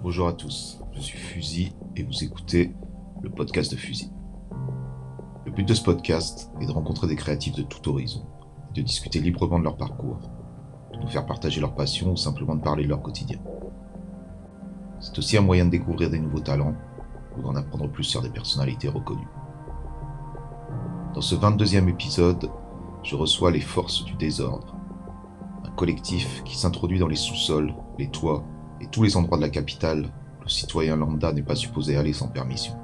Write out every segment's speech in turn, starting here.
Bonjour à tous, je suis Fusil et vous écoutez le podcast de Fusil. Le but de ce podcast est de rencontrer des créatifs de tout horizon de discuter librement de leur parcours, de nous faire partager leur passion ou simplement de parler de leur quotidien. C'est aussi un moyen de découvrir des nouveaux talents ou d'en apprendre plus sur des personnalités reconnues. Dans ce 22e épisode, je reçois les Forces du Désordre, un collectif qui s'introduit dans les sous-sols, les toits et tous les endroits de la capitale le citoyen lambda n'est pas supposé aller sans permission.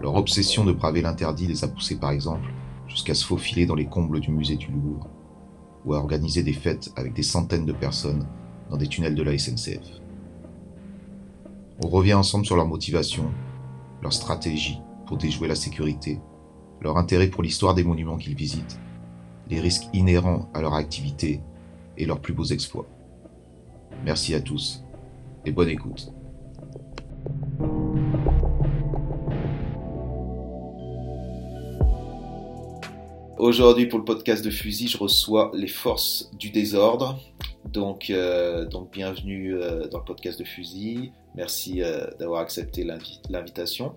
Leur obsession de braver l'interdit les a poussés par exemple jusqu'à se faufiler dans les combles du musée du Louvre ou à organiser des fêtes avec des centaines de personnes dans des tunnels de la SNCF. On revient ensemble sur leur motivation, leur stratégie pour déjouer la sécurité, leur intérêt pour l'histoire des monuments qu'ils visitent, les risques inhérents à leur activité et leurs plus beaux exploits. Merci à tous et bonne écoute. Aujourd'hui, pour le podcast de Fusil, je reçois les forces du désordre. Donc, euh, donc bienvenue euh, dans le podcast de Fusil. Merci euh, d'avoir accepté l'invitation.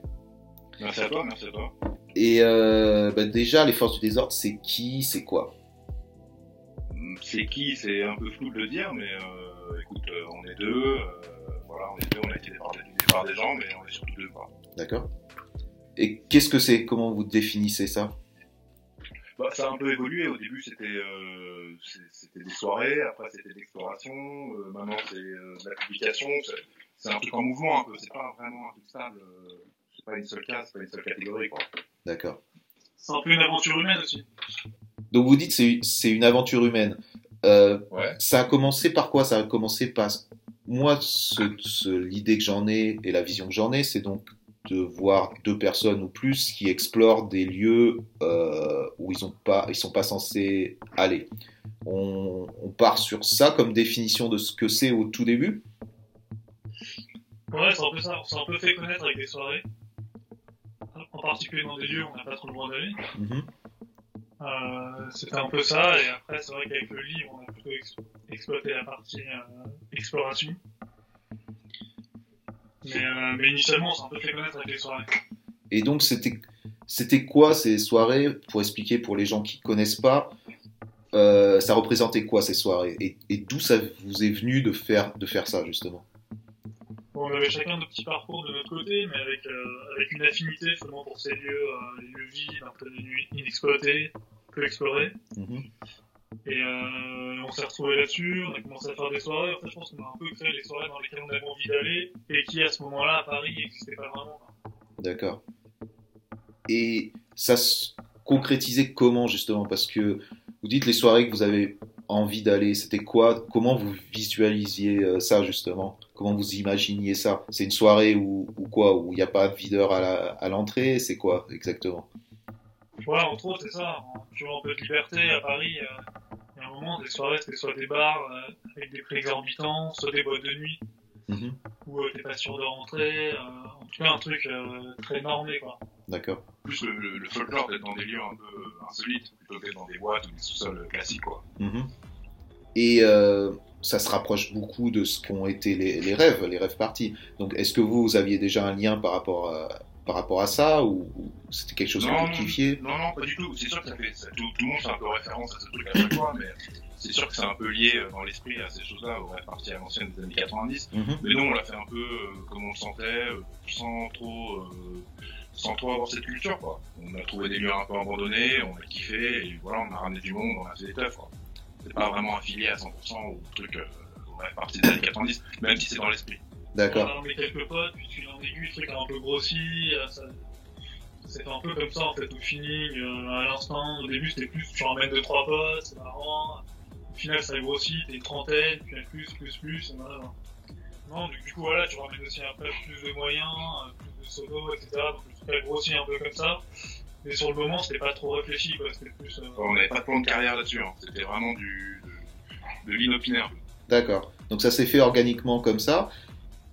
Merci à toi, merci à toi. Et bah, déjà, les forces du désordre, c'est qui, c'est quoi? C'est qui, c'est un peu flou de le dire, mais écoute, euh, on est deux. voilà, on est deux, on a été du départ des gens, mais on est surtout deux. D'accord. Et qu'est-ce que c'est? Comment vous définissez ça? Bah, ça a un peu évolué. Au début, c'était des soirées, après c'était de l'exploration, maintenant c'est de la publication. C'est un truc en mouvement un peu. C'est pas vraiment un truc stable. c'est pas une seule case, c'est pas une seule catégorie. Quoi. D'accord. C'est un peu une aventure humaine aussi. Donc vous dites c'est une aventure humaine. Euh, Ça a commencé par quoi? Ça a commencé par moi ce, l'idée que j'en ai et la vision que j'en ai, c'est donc de voir deux personnes ou plus qui explorent des lieux euh, où ils ont pas ils sont pas censés aller. On, on part sur ça comme définition de ce que c'est au tout début. Ouais, c'est un peu ça. On s'est un peu fait connaître avec des soirées en particulier dans des lieux où on n'a pas trop le droit d'aller. Mhm. Euh, c'était un peu ça, et après, c'est vrai qu'avec le livre, on a plutôt exploité la partie euh, exploration. Euh, mais, initialement, on s'est un peu fait connaître avec les soirées. Et donc, c'était, c'était quoi ces soirées Pour expliquer pour les gens qui ne connaissent pas, ça représentait quoi ces soirées? Et, et d'où ça vous est venu de faire, de faire ça, justement? On avait chacun nos petits parcours de notre côté, mais avec, euh, avec une affinité justement pour ces lieux, euh, les lieux vides, un peu inexploités, peu explorés. Mhm. Et euh, on s'est retrouvés là-dessus, on a commencé à faire des soirées. En fait, je pense qu'on a un peu créé les soirées dans lesquelles on avait envie d'aller et qui, à ce moment-là, à Paris, n'existaient pas vraiment. D'accord. Et ça se concrétisait comment, justement? Parce que vous dites les soirées que vous avez envie d'aller, c'était quoi? Comment vous visualisiez ça, justement? Comment vous imaginiez ça? C'est une soirée où, quoi? Où il n'y a pas de videur à l'entrée? C'est quoi exactement? Ouais, entre autres, c'est ça. Tu vois un peu de liberté à Paris. Euh, il y a un moment, des soirées, c'était soit des bars euh, avec des prix exorbitants, soit des boîtes de nuit mm-hmm. où tu euh, t'es pas sûr de rentrer. en tout cas, un truc très normé, quoi. D'accord. Plus le, folklore d'être dans des lieux un peu insolites plutôt que dans des boîtes ou des sous-sols classiques, quoi. Mm-hmm. Et ça se rapproche beaucoup de ce qu'ont été les, rêves, les rêves partis. Donc, est-ce que vous, vous, aviez déjà un lien par rapport à, par rapport à ça ou, c'était quelque chose que vous kiffiez? Non, non, pas du tout. C'est sûr que ça fait, tout, le monde fait un peu référence à ce truc à chaque fois, mais c'est sûr que c'est un peu lié euh, dans l'esprit à ces choses-là, aux rêves partis à l'ancienne des années 90. Mhm. Mais nous, on l'a fait un peu euh, comme on le sentait, euh, sans trop, sans trop avoir cette culture, quoi. On a trouvé des lieux un peu abandonnés, on a kiffé, et voilà, on a ramené du monde, on a fait des teufs, quoi c'est pas vraiment affilié à 100% au truc, euh, au partie des années 90, même si c'est dans l'esprit. D'accord. On a emmené quelques potes, puis tu l'as aigu, le truc a un peu grossi, euh, ça... c'était un peu comme ça en fait au feeling, euh, à l'instant. Au début c'était plus tu emmènes deux trois potes, c'est marrant. Au final ça grossit, t'es une trentaine, puis plus, plus, plus, et voilà. Non, du coup voilà, tu ramènes aussi après plus de moyens, plus de solos, etc. Donc le truc a grossi un peu comme ça. Mais sur le moment, c'était pas trop réfléchi, quoi. C'était plus. Euh, on n'avait pas de plan de carrière là-dessus. Hein. C'était vraiment du de, de l'inopinaire. D'accord. Donc ça s'est fait organiquement comme ça.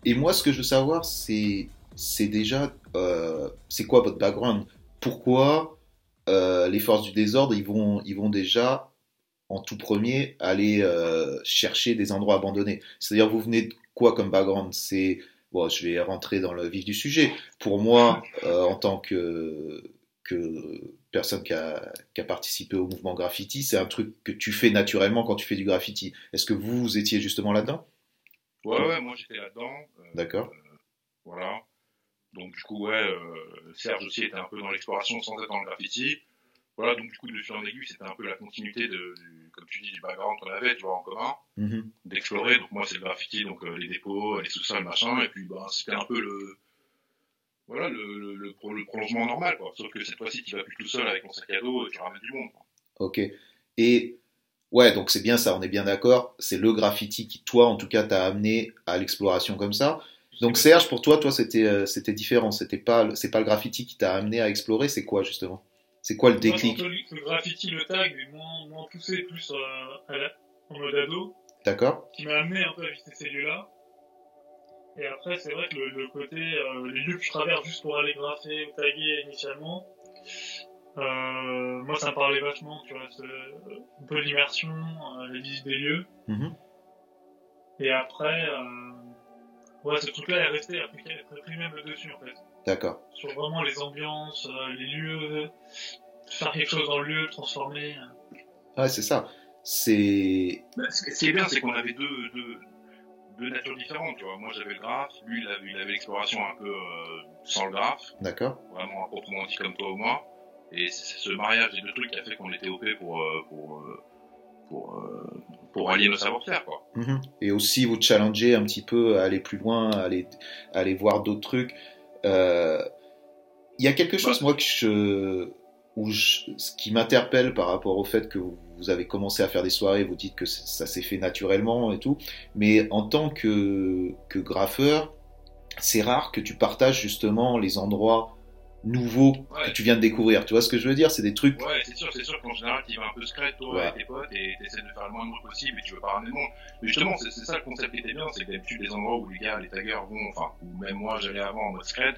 Et moi, ce que je veux savoir, c'est c'est déjà euh, c'est quoi votre background? Pourquoi euh, les forces du désordre ils vont ils vont déjà en tout premier aller chercher des endroits abandonnés? C'est-à-dire vous venez quoi comme background? C'est bon, je vais rentrer dans le vif du sujet. Pour moi, euh, en tant que que personne qui a, qui a participé au mouvement graffiti, c'est un truc que tu fais naturellement quand tu fais du graffiti. Est-ce que vous, vous étiez justement là-dedans? Ouais, ouais, moi j'étais là-dedans. Euh, D'accord. euh, voilà. Donc du coup, ouais, euh, Serge aussi était un peu dans l'exploration sans être dans le graffiti. Voilà, donc du coup, de fil en aiguille, c'était un peu la continuité de, du, comme tu dis, du background qu'on avait, tu vois, en commun, Mhm. d'explorer. Donc moi, c'est le graffiti, donc euh, les dépôts, les sous-sols, machin, et puis bah, c'était un peu le, voilà, le, le, le, pro- le prolongement normal, quoi. Sauf que cette fois-ci, tu vas plus tout seul avec ton sac à dos, et tu ramènes du monde. Quoi. Ok. Et ouais, donc c'est bien ça, on est bien d'accord. C'est le graffiti qui, toi, en tout cas, t'a amené à l'exploration comme ça. Donc Serge, pour toi, toi, c'était euh, c'était différent. C'était pas le- c'est pas le graffiti qui t'a amené à explorer. C'est quoi justement? C'est quoi le déclic? le graffiti, le tag, mais moins, moins poussé, plus euh, à la- en mode ado, D'accord qui m'a amené un peu à visiter ces lieux-là. Et après, c'est vrai que le, le côté, euh, les lieux que je traverse juste pour aller graffer ou taguer initialement, euh, moi ça me parlait vachement, tu vois, un peu l'immersion, euh, la visite des lieux. Mhm. Et après, euh, ouais, ce truc-là est resté, a pris, a pris même le dessus en fait. D'accord. Sur vraiment les ambiances, euh, les lieux, faire quelque chose dans le lieu, transformer. Ouais, c'est ça. C'est Bah, ce ce qui est bien, c'est qu'on avait deux, deux, deux natures différentes, tu vois. Moi, j'avais le graphe, lui, il avait l'exploration un peu euh, sans le graphe. d'accord. vraiment à proprement dit comme toi ou moi. Et c'est ce mariage des deux trucs qui a fait qu'on était OP pour, euh, pour, euh, pour, pour allier nos savoir-faire, quoi. Mhm. Et aussi vous challenger un petit peu à aller plus loin, à aller, à aller voir d'autres trucs. Euh, Il y a quelque chose, Bah. moi, que je, où je- ce qui m'interpelle par rapport au fait que vous avez commencé à faire des soirées, vous dites que ça s'est fait naturellement et tout, mais en tant que, que graffeur, c'est rare que tu partages justement les endroits nouveaux que tu viens de découvrir. Tu vois ce que je veux dire? C'est des trucs. ouais c'est sûr, c'est sûr qu'en général, tu vas un peu secret, toi, Ouais. avec tes potes, et t'essaies de faire le moins de monde possible, et tu veux pas ramener le monde. Mais justement, c'est c'est ça le concept qui était bien, c'est que d'habitude, les endroits où les gars, les taggers vont, enfin, ou même moi, j'allais avant en mode secret,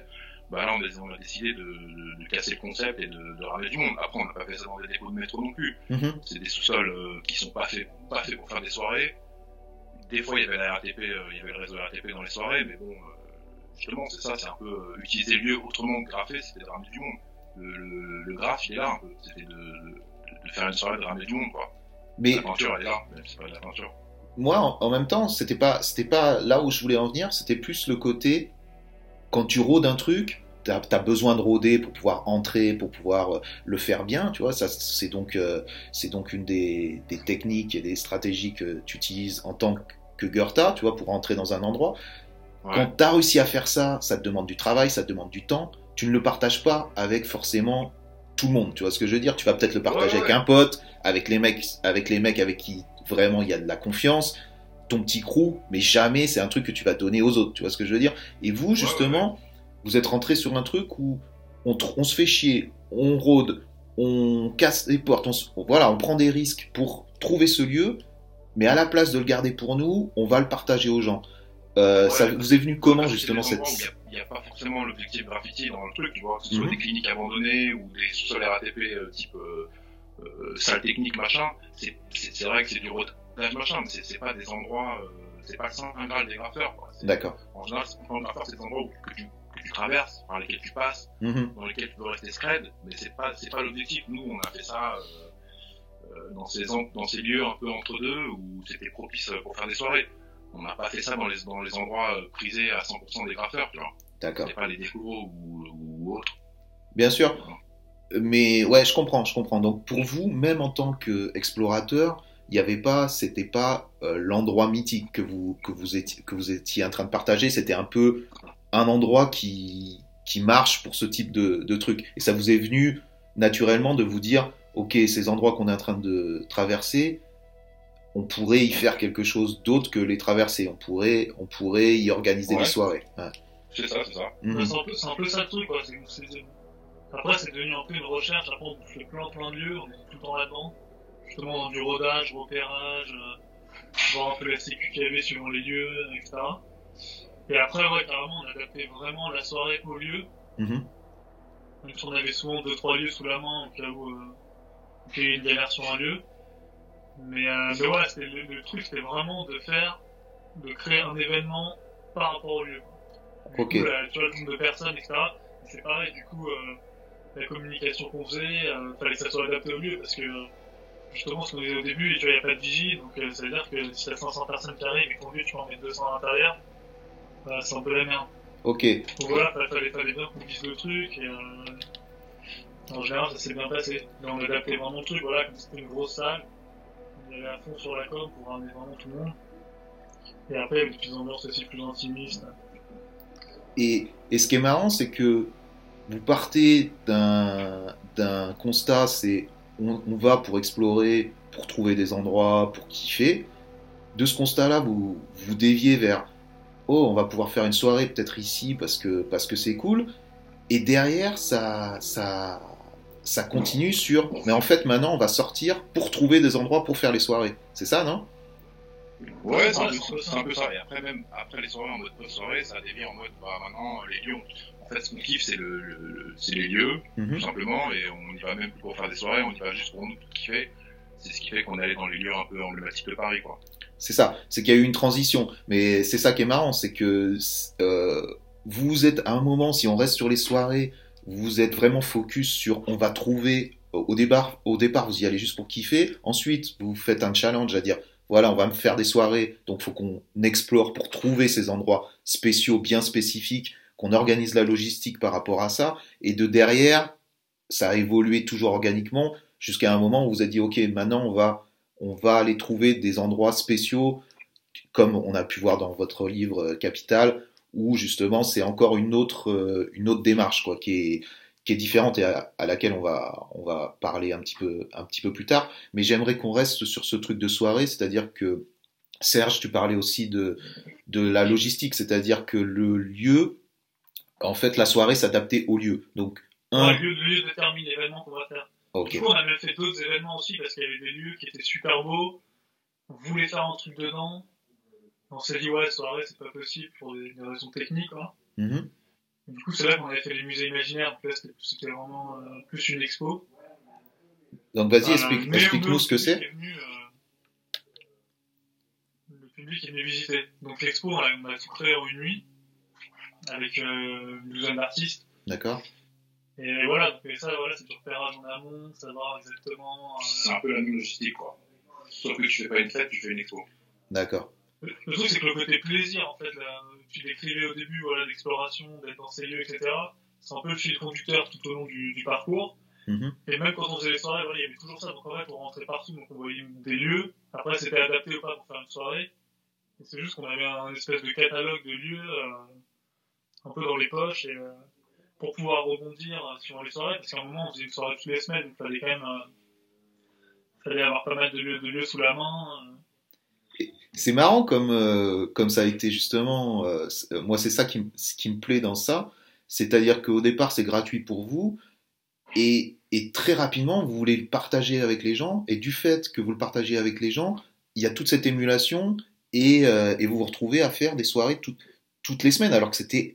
bah là, on a, on a décidé de, de, de casser le concept et de, de ramener du monde. Après, on n'a pas fait ça dans des dépôts de métro non plus. Mhm. c'est des sous-sols euh, qui sont pas faits, pas faits pour faire des soirées. Des fois, il y avait la RATP, euh, il y avait le réseau RATP dans les soirées, mais bon, euh, justement, c'est ça, c'est un peu euh, utiliser le lieu autrement que graffer, c'était de ramener du monde. Le, le, le graphe, il est là un peu, c'était de, faire une soirée, de ramener du monde, quoi. Mais La peinture, elle est là, c'est pas de la peinture. moi, en, en même temps, c'était pas, c'était pas là où je voulais en venir. C'était plus le côté quand tu rôdes un truc, t'as as besoin de rôder pour pouvoir entrer, pour pouvoir euh, le faire bien. Tu vois, ça, c'est donc, euh, c'est donc une des, des techniques et des stratégies que tu utilises en tant que Goethe, tu vois, pour entrer dans un endroit. Ouais. Quand tu as réussi à faire ça, ça te demande du travail, ça te demande du temps. Tu ne le partages pas avec forcément tout le monde. Tu vois ce que je veux dire Tu vas peut-être le partager Ouais, avec un pote, avec les mecs, avec les mecs avec qui vraiment il y a de la confiance, ton petit crew, mais jamais c'est un truc que tu vas donner aux autres. Tu vois ce que je veux dire? Et vous, Ouais, justement, vous êtes rentré sur un truc où on, se fait chier, on rôde, on casse les portes, on, voilà, on prend des risques pour trouver ce lieu, mais à la place de le garder pour nous, on va le partager aux gens. Euh, Ouais, ça vous est venu comment justement cette... Il n'y a, pas forcément l'objectif graffiti dans le truc, tu vois, que ce soit Mhm. des cliniques abandonnées ou des sous-sols RATP euh, type euh, euh, salle technique, machin. C'est vrai que c'est du machin, mais c'est pas des endroits, euh, c'est pas le saint graal des graffeurs. D'accord. En général, un graffeur, c'est des endroits où- que tu, que tu traverses, par lesquels tu passes, Mhm. dans lesquels tu veux rester scred, mais c'est pas, pas l'objectif. Nous, on a fait ça euh, euh, dans, ces, dans ces lieux un peu entre deux où c'était propice pour faire des soirées. On n'a pas fait ça dans les, dans les endroits prisés à 100% des graffeurs, tu vois. D'accord. C'est pas les décos ou, ou autres. Bien sûr. Mais ouais, je comprends, je comprends. Donc pour vous, même en tant qu'explorateur, il n'y avait pas, c'était pas euh, l'endroit mythique que vous que vous étiez que vous étiez en train de partager. C'était un peu un endroit qui qui marche pour ce type de, de truc. Et ça vous est venu naturellement de vous dire, ok, ces endroits qu'on est en train de traverser, on pourrait y faire quelque chose d'autre que les traverser. On pourrait on pourrait y organiser Ouais. des soirées. Ouais. C'est ça, c'est ça. Mhm. C'est un, peu- c'est un peu ça le truc, quoi. C'est- Après, c'est devenu un peu une recherche. Après, on fait plein plein de lieux, on est tout le temps là-dedans. Justement, dans du rodage, repérage, euh, voir un peu la sécu qu'il y avait suivant les lieux, etc. Et après, ouais, carrément, on adaptait vraiment la soirée au lieu. Mhm. Si on avait souvent deux trois lieux sous la main, au cas où euh, il y a une galère sur un lieu. Mais, euh, mais ouais, c'était- le, le truc, c'était vraiment de faire de créer un événement par rapport au lieu. Du coup, tu vois, le nombre de personnes, etc. C'est pareil, du coup, euh, la communication qu'on faisait, euh, fallait que ça soit adapté au lieu parce que justement, ce qu'on disait au début, tu vois, il n'y a pas de vigie, donc euh, ça veut dire que si t'as 500 personnes qui arrivent et qu'on tu en mets 200 à l'intérieur, bah, c'est un peu la merde. Ok. Donc voilà, fallait, fallait, bien qu'on vise le truc et euh, en général, ça s'est bien passé. Là, on adaptait vraiment le truc, voilà, comme c'était une grosse salle, on y allait à fond sur la com pour ramener vraiment tout le monde. Et après, il y avait des petites ambiances aussi plus intimistes. Et, et ce qui est marrant, c'est que vous partez d'un d'un constat, c'est on, on va pour explorer, pour trouver des endroits, pour kiffer. De ce constat-là, vous vous déviez vers oh, on va pouvoir faire une soirée peut-être ici parce que parce que c'est cool. Et derrière, ça ça ça continue sur mais en fait maintenant on va sortir pour trouver des endroits pour faire les soirées. C'est ça, non? Ouais, c'est un, peu- un ça. Et après, même après les soirées en mode post-soirée, ça dévie en mode bah maintenant les lieux. En fait, ce qu'on kiffe, c'est le, le- les lieux, Mhm. tout simplement, et on n'y va même plus pour faire des soirées, on y va juste pour nous pour kiffer. C'est ce qui fait qu'on est allé dans les lieux un peu emblématiques de Paris, quoi. C'est ça, c'est qu'il y a eu une transition. Mais c'est ça qui est marrant, c'est que euh, vous êtes à un moment, si on reste sur les soirées, vous êtes vraiment focus sur on va trouver au départ, au départ vous y allez juste pour kiffer. Ensuite, vous faites un challenge à dire voilà, on va me faire des soirées, donc faut qu'on explore pour trouver ces endroits spéciaux, bien spécifiques, qu'on organise la logistique par rapport à ça. Et de derrière, ça a évolué toujours organiquement jusqu'à un moment où vous avez dit ok, maintenant on va on va aller trouver des endroits spéciaux, comme on a pu voir dans votre livre euh, Capital, où justement c'est encore une autre, euh, une autre démarche quoi, qui est, qui est différente et à, laquelle on va, on va parler un petit peu, un petit peu plus tard. Mais j'aimerais qu'on reste sur ce truc de soirée, c'est-à-dire que Serge, tu parlais aussi de, de la logistique, c'est-à-dire que le lieu, en fait, la soirée s'adaptait au lieu. Donc, un, Le lieu, lieu détermine l'événement qu'on va faire. ok, Du coup, on a même fait d'autres événements aussi parce qu'il y avait des lieux qui étaient super beaux. On voulait faire un truc dedans. On s'est dit, ouais, soirée, c'est pas possible pour des, des raisons techniques. Mhm. Du coup, c'est là qu'on avait fait les musées imaginaires. C'était- vraiment euh, plus une expo. donc vas-y, explique, explique-nous ce que c'est. euh, Le public est venu visiter. Donc l'expo, on on a tout créé en une nuit avec euh, une douzaine d'artistes. D'accord Et voilà, donc et ça, voilà, c'est du repérage en amont, savoir exactement. euh, C'est un peu la même logistique, quoi. Sauf que tu fais pas une fête, tu fais une expo. D'accord. Le le truc, c'est que le côté plaisir, en fait, là, tu décrivais au début, voilà, l'exploration, d'être dans ces lieux, etc. C'est un peu le fil conducteur tout au long du, du parcours. Mhm. Et même quand on faisait les soirées, voilà, il y avait toujours ça. Donc en fait, on rentrait partout, donc on voyait des lieux. Après, c'était adapté ou pas pour faire une soirée. Et c'est juste qu'on avait un espèce de catalogue de lieux, euh, un peu dans les poches, et euh, pour pouvoir rebondir euh, sur les soirées, parce qu'à un moment, on faisait une soirée toutes les semaines, il fallait quand même, euh, fallait avoir pas mal de lieux, de lieux sous la main. C'est marrant comme, comme ça a été justement. moi, c'est ça qui, ce qui me plaît dans ça. C'est-à-dire qu'au départ, c'est gratuit pour vous. Et, et très rapidement, vous voulez le partager avec les gens. Et du fait que vous le partagez avec les gens, il y a toute cette émulation. Et, et vous vous retrouvez à faire des soirées tout- toutes les semaines. Alors que c'était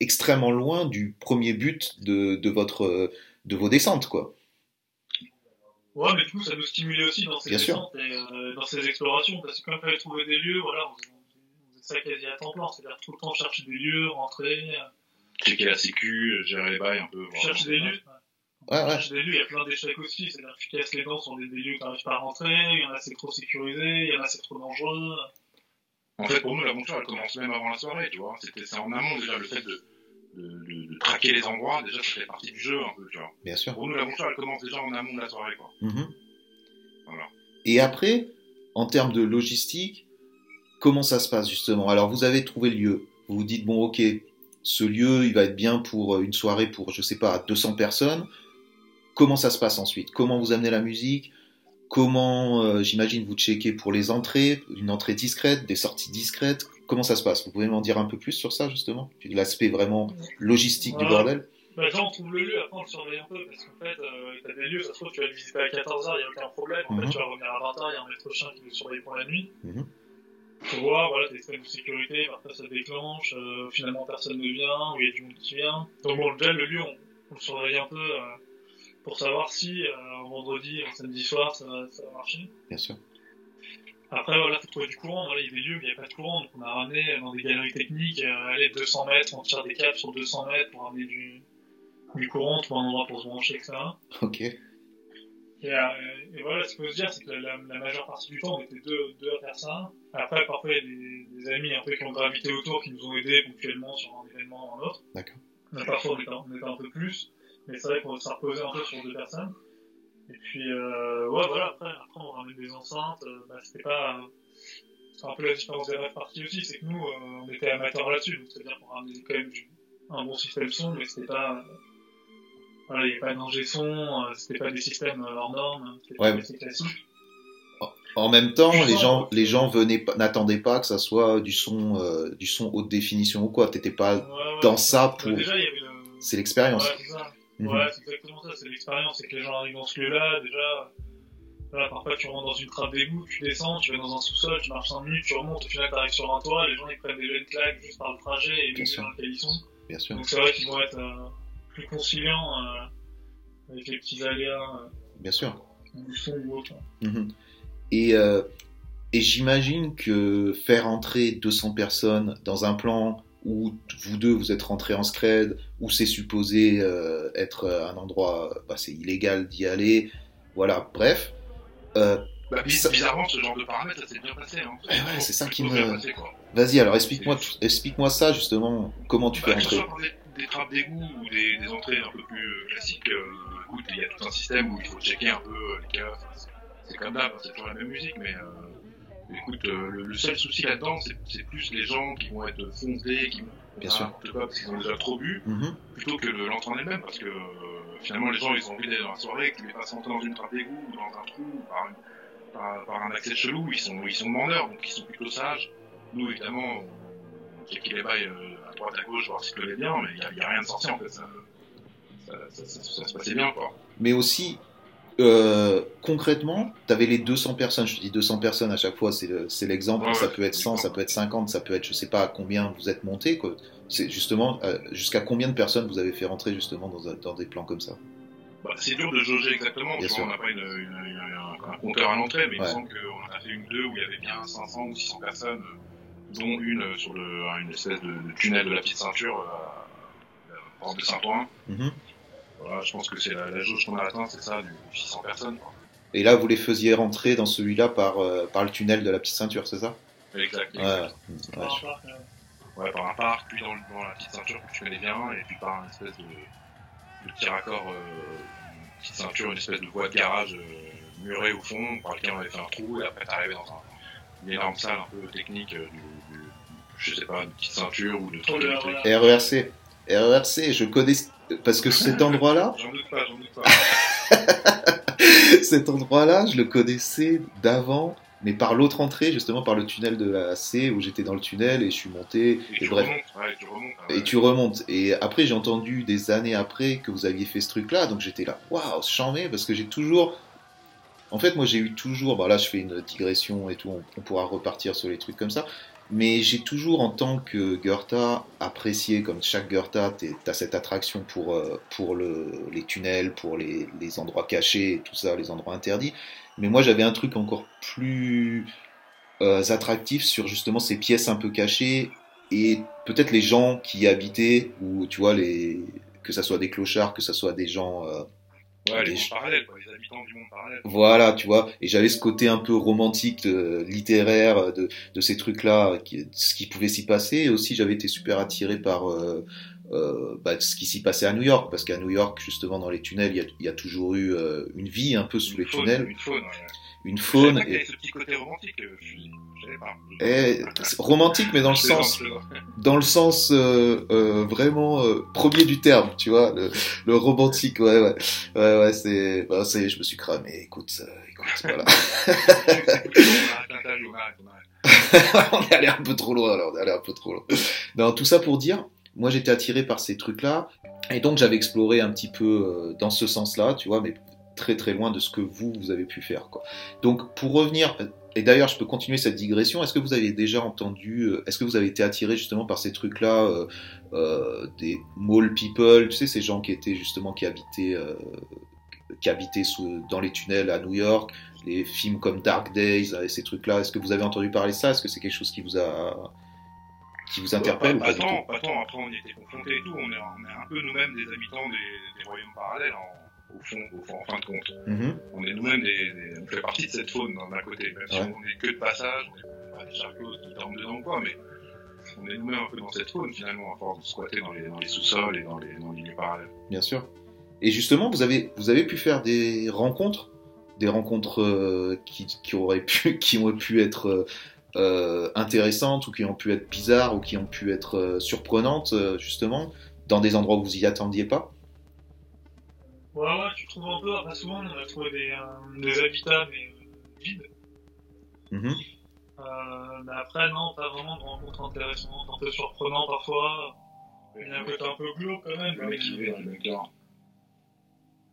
extrêmement loin du premier but de, de, votre, euh, de vos descentes. quoi. Ouais, mais du coup, ça nous stimulait aussi dans ces Bien sûr. descentes et euh, dans ces explorations, parce que quand il fallait trouver des lieux, voilà, on faisait, ça quasi à temps plein, c'est-à-dire tout le temps chercher des lieux, rentrer, euh, Checker la sécu, gérer les bails un peu. chercher des ça lieux. Ouais, ouais. Chercher des lieux, il y a plein d'échecs aussi, c'est-à-dire que tu casses les dents sur des, des lieux que t'arrives pas à rentrer, il y en a c'est trop sécurisé, il y en a c'est trop dangereux. En fait, pour nous, l'aventure, elle commence même avant la soirée, tu vois. C'était, c'est en amont, déjà, le fait de, de, de, de traquer les endroits, déjà, ça fait partie du jeu, un peu, tu vois. Bien sûr. Pour nous, l'aventure, elle commence déjà en amont de la soirée, quoi. Mhm. Voilà. Et après, en termes de logistique, comment ça se passe justement? Alors vous avez trouvé le lieu, vous vous dites bon ok, ce lieu il va être bien pour euh, une soirée pour je sais pas 200 personnes. Comment ça se passe ensuite? Comment vous amenez la musique? Comment, euh, j'imagine, vous checkez pour les entrées, une entrée discrète, des sorties discrètes? Comment ça se passe? Vous pouvez m'en dire un peu plus sur ça justement? L'aspect vraiment logistique du bordel? Bah, déjà, on trouve le lieu, après on le surveille un peu, parce qu'en fait, euh, t'as des lieux, ça se trouve, tu vas le visiter à 14h, il n'y a aucun problème. En Mhm. fait, tu vas revenir à 20h, il y a un maître chien qui le surveille pour la nuit. Mhm. Faut voir, voilà, des systèmes de sécurité, parfois ça déclenche, euh, finalement personne ne vient, ou il y a du monde qui vient. Donc bon, déjà, le lieu, on, on le surveille un peu euh, pour savoir si euh, un vendredi, un samedi soir, ça va marcher. Bien sûr. Après, voilà, faut trouver du courant. Voilà, il y a des lieux où il n'y a pas de courant, donc on a ramené dans des galeries techniques, euh, aller 200 mètres, on tire des câbles sur 200 mètres pour ramener du, du courant, trouver un endroit pour se brancher, etc. Ok. Et, euh, et voilà, ce qu'il faut se dire, c'est que la, la, la, majeure partie du temps, on était deux, deux à faire ça. Après, parfois, il y a des, des, amis un peu qui ont gravité autour, qui nous ont aidés ponctuellement sur un événement ou un autre. D'accord. Parfois, on était, on était un peu plus, mais c'est vrai qu'on s'est reposé un peu sur deux personnes. Et puis, euh, ouais, voilà, après, après, on ramène des enceintes, euh, bah, c'était pas, c'est un peu la différence des rêves parties aussi, c'est que nous, euh, on était amateurs là-dessus, donc c'est-à-dire qu'on ramenait quand même un bon système son, mais c'était pas, voilà, il n'y avait pas d'ingé son, euh, c'était pas des systèmes hors normes, c'était Ouais. pas assez classique. En même temps, les gens, les gens venaient, n'attendaient pas que ça soit du son, euh, du son haute définition ou quoi. T'étais pas, Ouais, ouais. dans ça pour- Déjà, le, c'est l'expérience. Ouais, ça. Mhm. C'est exactement ça, c'est l'expérience. C'est que les gens arrivent dans ce lieu-là, déjà. Voilà, parfois tu rentres dans une trappe d'égout, tu descends, tu vas dans un sous-sol, tu marches 5 minutes, tu remontes, au final t'arrives sur un toit, les gens ils prennent déjà une claque juste par le trajet et Bien le sûr. dans lequel ils sont. Bien sûr. Donc c'est vrai qu'ils vont être euh, plus conciliants euh, avec les petits aléas Bien sûr. euh, du son ou autre. Mhm. Et, euh, et j'imagine que faire entrer 200 personnes dans un plan où vous deux vous êtes rentrés en scred, où c'est supposé euh, être un endroit, bah, c'est illégal d'y aller, voilà, bref. Euh, Bah, bizarrement, ce genre de paramètres, ça s'est bien passé. Hein. Ouais, ouais, c'est ça qui me-. Vas-y, alors explique-moi, explique-moi ça justement, comment tu fais Bah, ce entrer. des, des trappes d'égout ou des, des entrées un peu plus euh, classiques, euh, écoute, il y a tout un système où il faut checker un peu euh, les cas. C'est- comme d'hab, c'est toujours la même musique, mais euh, écoute, euh, le, le seul souci là-dedans, c'est plus les gens qui vont être foncés, qui vont Bien sûr. quoi parce qu'ils ont déjà trop bu, Mhm. plutôt que le- l'entrée en elle-même, parce que euh, finalement, les gens, ils ont envie d'aller dans la soirée, qu'ils les fassent rentrer dans une trappe d'égout ou dans un trou, ou par, une- par, par un accès chelou, ils sont, ils sont demandeurs, donc ils sont plutôt sages. Nous, évidemment, on checkait les bails euh, à droite, à gauche, voir si tout allait bien, mais il n'y a, rien de sorti en fait. Ça, ça- ça se passait bien, quoi. Mais aussi, euh, concrètement, tu avais les 200 personnes, je te dis 200 personnes à chaque fois, c'est le- c'est l'exemple, ça peut être 100, ça peut être 50, ça peut être je sais pas à combien vous êtes monté. C'est justement, euh, jusqu'à combien de personnes vous avez fait rentrer justement dans, des plans comme ça? Bah, c'est dur de jauger exactement, Bien tu sûr. vois, on n'a pas une, une- une- un, compteur à l'entrée, mais il me semble qu'on en a fait une deux où il y avait bien 500 ou 600 personnes, dont une euh, sur le, une espèce de, de tunnel de la petite ceinture, euh, de Saint-Ouen. Mhm. Voilà, je pense que c'est la, la jauge qu'on a atteint, c'est ça, du 600 personnes. Quoi. Et là, vous les faisiez rentrer dans celui-là par, euh, par le tunnel de la petite ceinture, c'est ça? Exact. Ouais, exact. ouais, Par un parc, euh, Ouais, par un parc, puis dans, le- dans la petite ceinture que tu connais bien, et puis par une espèce de, de petit raccord, euh, une petite ceinture, une espèce de voie de garage euh, murée au fond, par lequel on avait fait un trou, et après t'arrivais dans un, une énorme salle un peu technique, euh, du, du- je sais pas, une petite ceinture ou de trucs. RERC. RERC, je connais. Parce que cet endroit-là, J'en doute pas, j'en doute pas. cet endroit-là, je le connaissais d'avant, mais par l'autre entrée, justement par le tunnel de la C, où j'étais dans le tunnel et je suis monté. Et, Et tu bref. remontes, ouais, tu remontes. hein, Et tu remontes. Et après, j'ai entendu des années après que vous aviez fait ce truc-là, donc j'étais là, waouh, charmé, parce que j'ai toujours. En fait, moi, j'ai eu toujours. Bah là, je fais une digression et tout, on, on pourra repartir sur les trucs comme ça. Mais j'ai toujours, en tant que Goethe, apprécié, comme chaque Goethe, tu as cette attraction pour, euh, pour le, les tunnels, pour les, les endroits cachés, tout ça, les endroits interdits. Mais moi, j'avais un truc encore plus euh, attractif sur justement ces pièces un peu cachées et peut-être les gens qui y habitaient, ou tu vois, les, que ça soit des clochards, que ça soit des gens. Euh, Ouais, des- les mondes parallèles, quoi, les habitants du monde parallèle. voilà, tu vois, et j'avais ce côté un peu romantique, euh, littéraire de, de ces trucs-là, ce qui pouvait s'y passer. Et aussi, j'avais été super attiré par euh, euh, bah, ce qui s'y passait à New York, parce qu'à New York, justement, dans les tunnels, il y a, il y a toujours eu euh, une vie un peu sous les faune, tunnels, Une faune, ouais. Une faune. pas Et, ce petit côté romantique, euh, je pas. et- c'est romantique, mais dans le sens dans le sens euh, euh, vraiment euh, premier du terme, tu vois, le, le romantique, ouais, ouais, ouais, ouais, c'est, bah, c'est, je me suis cramé. Écoute, euh, écoute, voilà, on est allé un peu trop loin, là, on est allé un peu trop loin. Non, tout ça pour dire, moi j'étais attiré par ces trucs-là, et donc j'avais exploré un petit peu euh, dans ce sens-là, tu vois, mais très très loin de ce que vous vous avez pu faire, quoi. Donc pour revenir. Et d'ailleurs, je peux continuer cette digression. Est-ce que vous avez déjà entendu, euh, est-ce que vous avez été attiré justement par ces trucs-là, euh, euh, des mall people, tu sais, ces gens qui étaient justement qui habitaient, euh, qui habitaient sous, dans les tunnels à New York, les films comme Dark Days et ces trucs-là. Est-ce que vous avez entendu parler de ça? Est-ce que c'est quelque chose qui vous a qui vous interpelle pas, tant, pas tant, après on y était confrontés et tout, on est, on est un peu nous-mêmes des habitants des, des royaumes parallèles en, au, fond, au fond, en fin de compte. Mhm. On est nous-mêmes on fait partie de cette faune d'un côté, même si on est que de passage, on est pas des charclos qui dorment dedans quoi, mais on est nous-mêmes un peu dans cette faune finalement, à force de squatter dans les, dans les sous-sols et dans les, dans les lieux parallèles. Bien sûr. Et justement, vous avez, vous avez pu faire des rencontres, des rencontres euh, qui, qui auraient pu, qui ont pu être euh, euh, intéressantes ou qui ont pu être bizarres ou qui ont pu être euh, surprenantes euh, justement dans des endroits où vous y attendiez pas? Ouais, ouais, tu trouves un peu, après souvent on a trouvé des, euh, des habitats mais euh, vides. Mhm. Euh, mais après, non, pas vraiment de rencontres intéressantes, un peu surprenantes parfois. Il y a un côté un peu glauque quand même. Le mec qui bunker.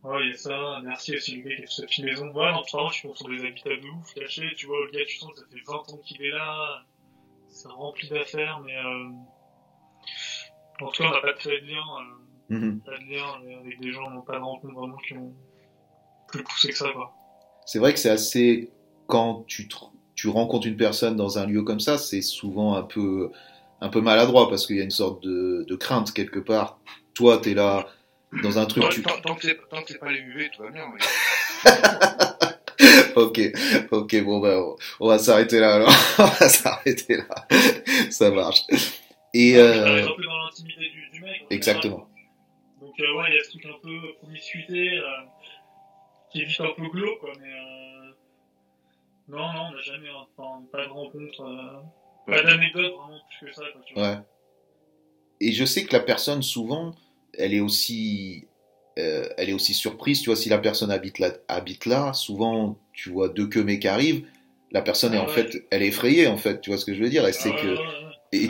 Ouais, il y a ça. Merci aussi le gars qui a fait cette petite maison. Ouais, non, vraiment, je pense sur des habitats de ouf cachés. Tu vois, le gars, tu sens que ça fait 20 ans qu'il est là. C'est rempli d'affaires, mais euh... en tout cas, on n'a pas de lien, euh, Mhm. de lien avec des gens, pas de rencontres vraiment qui ont plus poussé que ça. C'est vrai que c'est assez quand tu te- tu rencontres une personne dans un lieu comme ça, c'est souvent un peu un peu maladroit parce qu'il y a une sorte de, de crainte quelque part. Toi, t'es là dans un truc. Tant, tu- tant- tant que c'est tant que c'est pas les UV, tout va bien. Mais... Ok, ok, bon ben on, va s'arrêter là alors. on va s'arrêter là. Ça marche. Et euh, exactement. Ouais, il y a ce truc un peu promiscuité, euh, qui est vite un peu glauque, quoi, mais euh... non, non, on n'a jamais, enfin, pas de rencontre, euh... pas d'anecdote vraiment plus que ça, quoi, tu vois. Ouais. Et je sais que la personne, souvent, elle est aussi, euh, elle est aussi surprise. Tu vois, si la personne habite là, habite là, souvent, tu vois deux queues mais qui arrivent. La personne est Ah en ouais. fait, elle est effrayée en fait. Tu vois ce que je veux dire Elle sait Ah, que ouais, ouais, ouais. et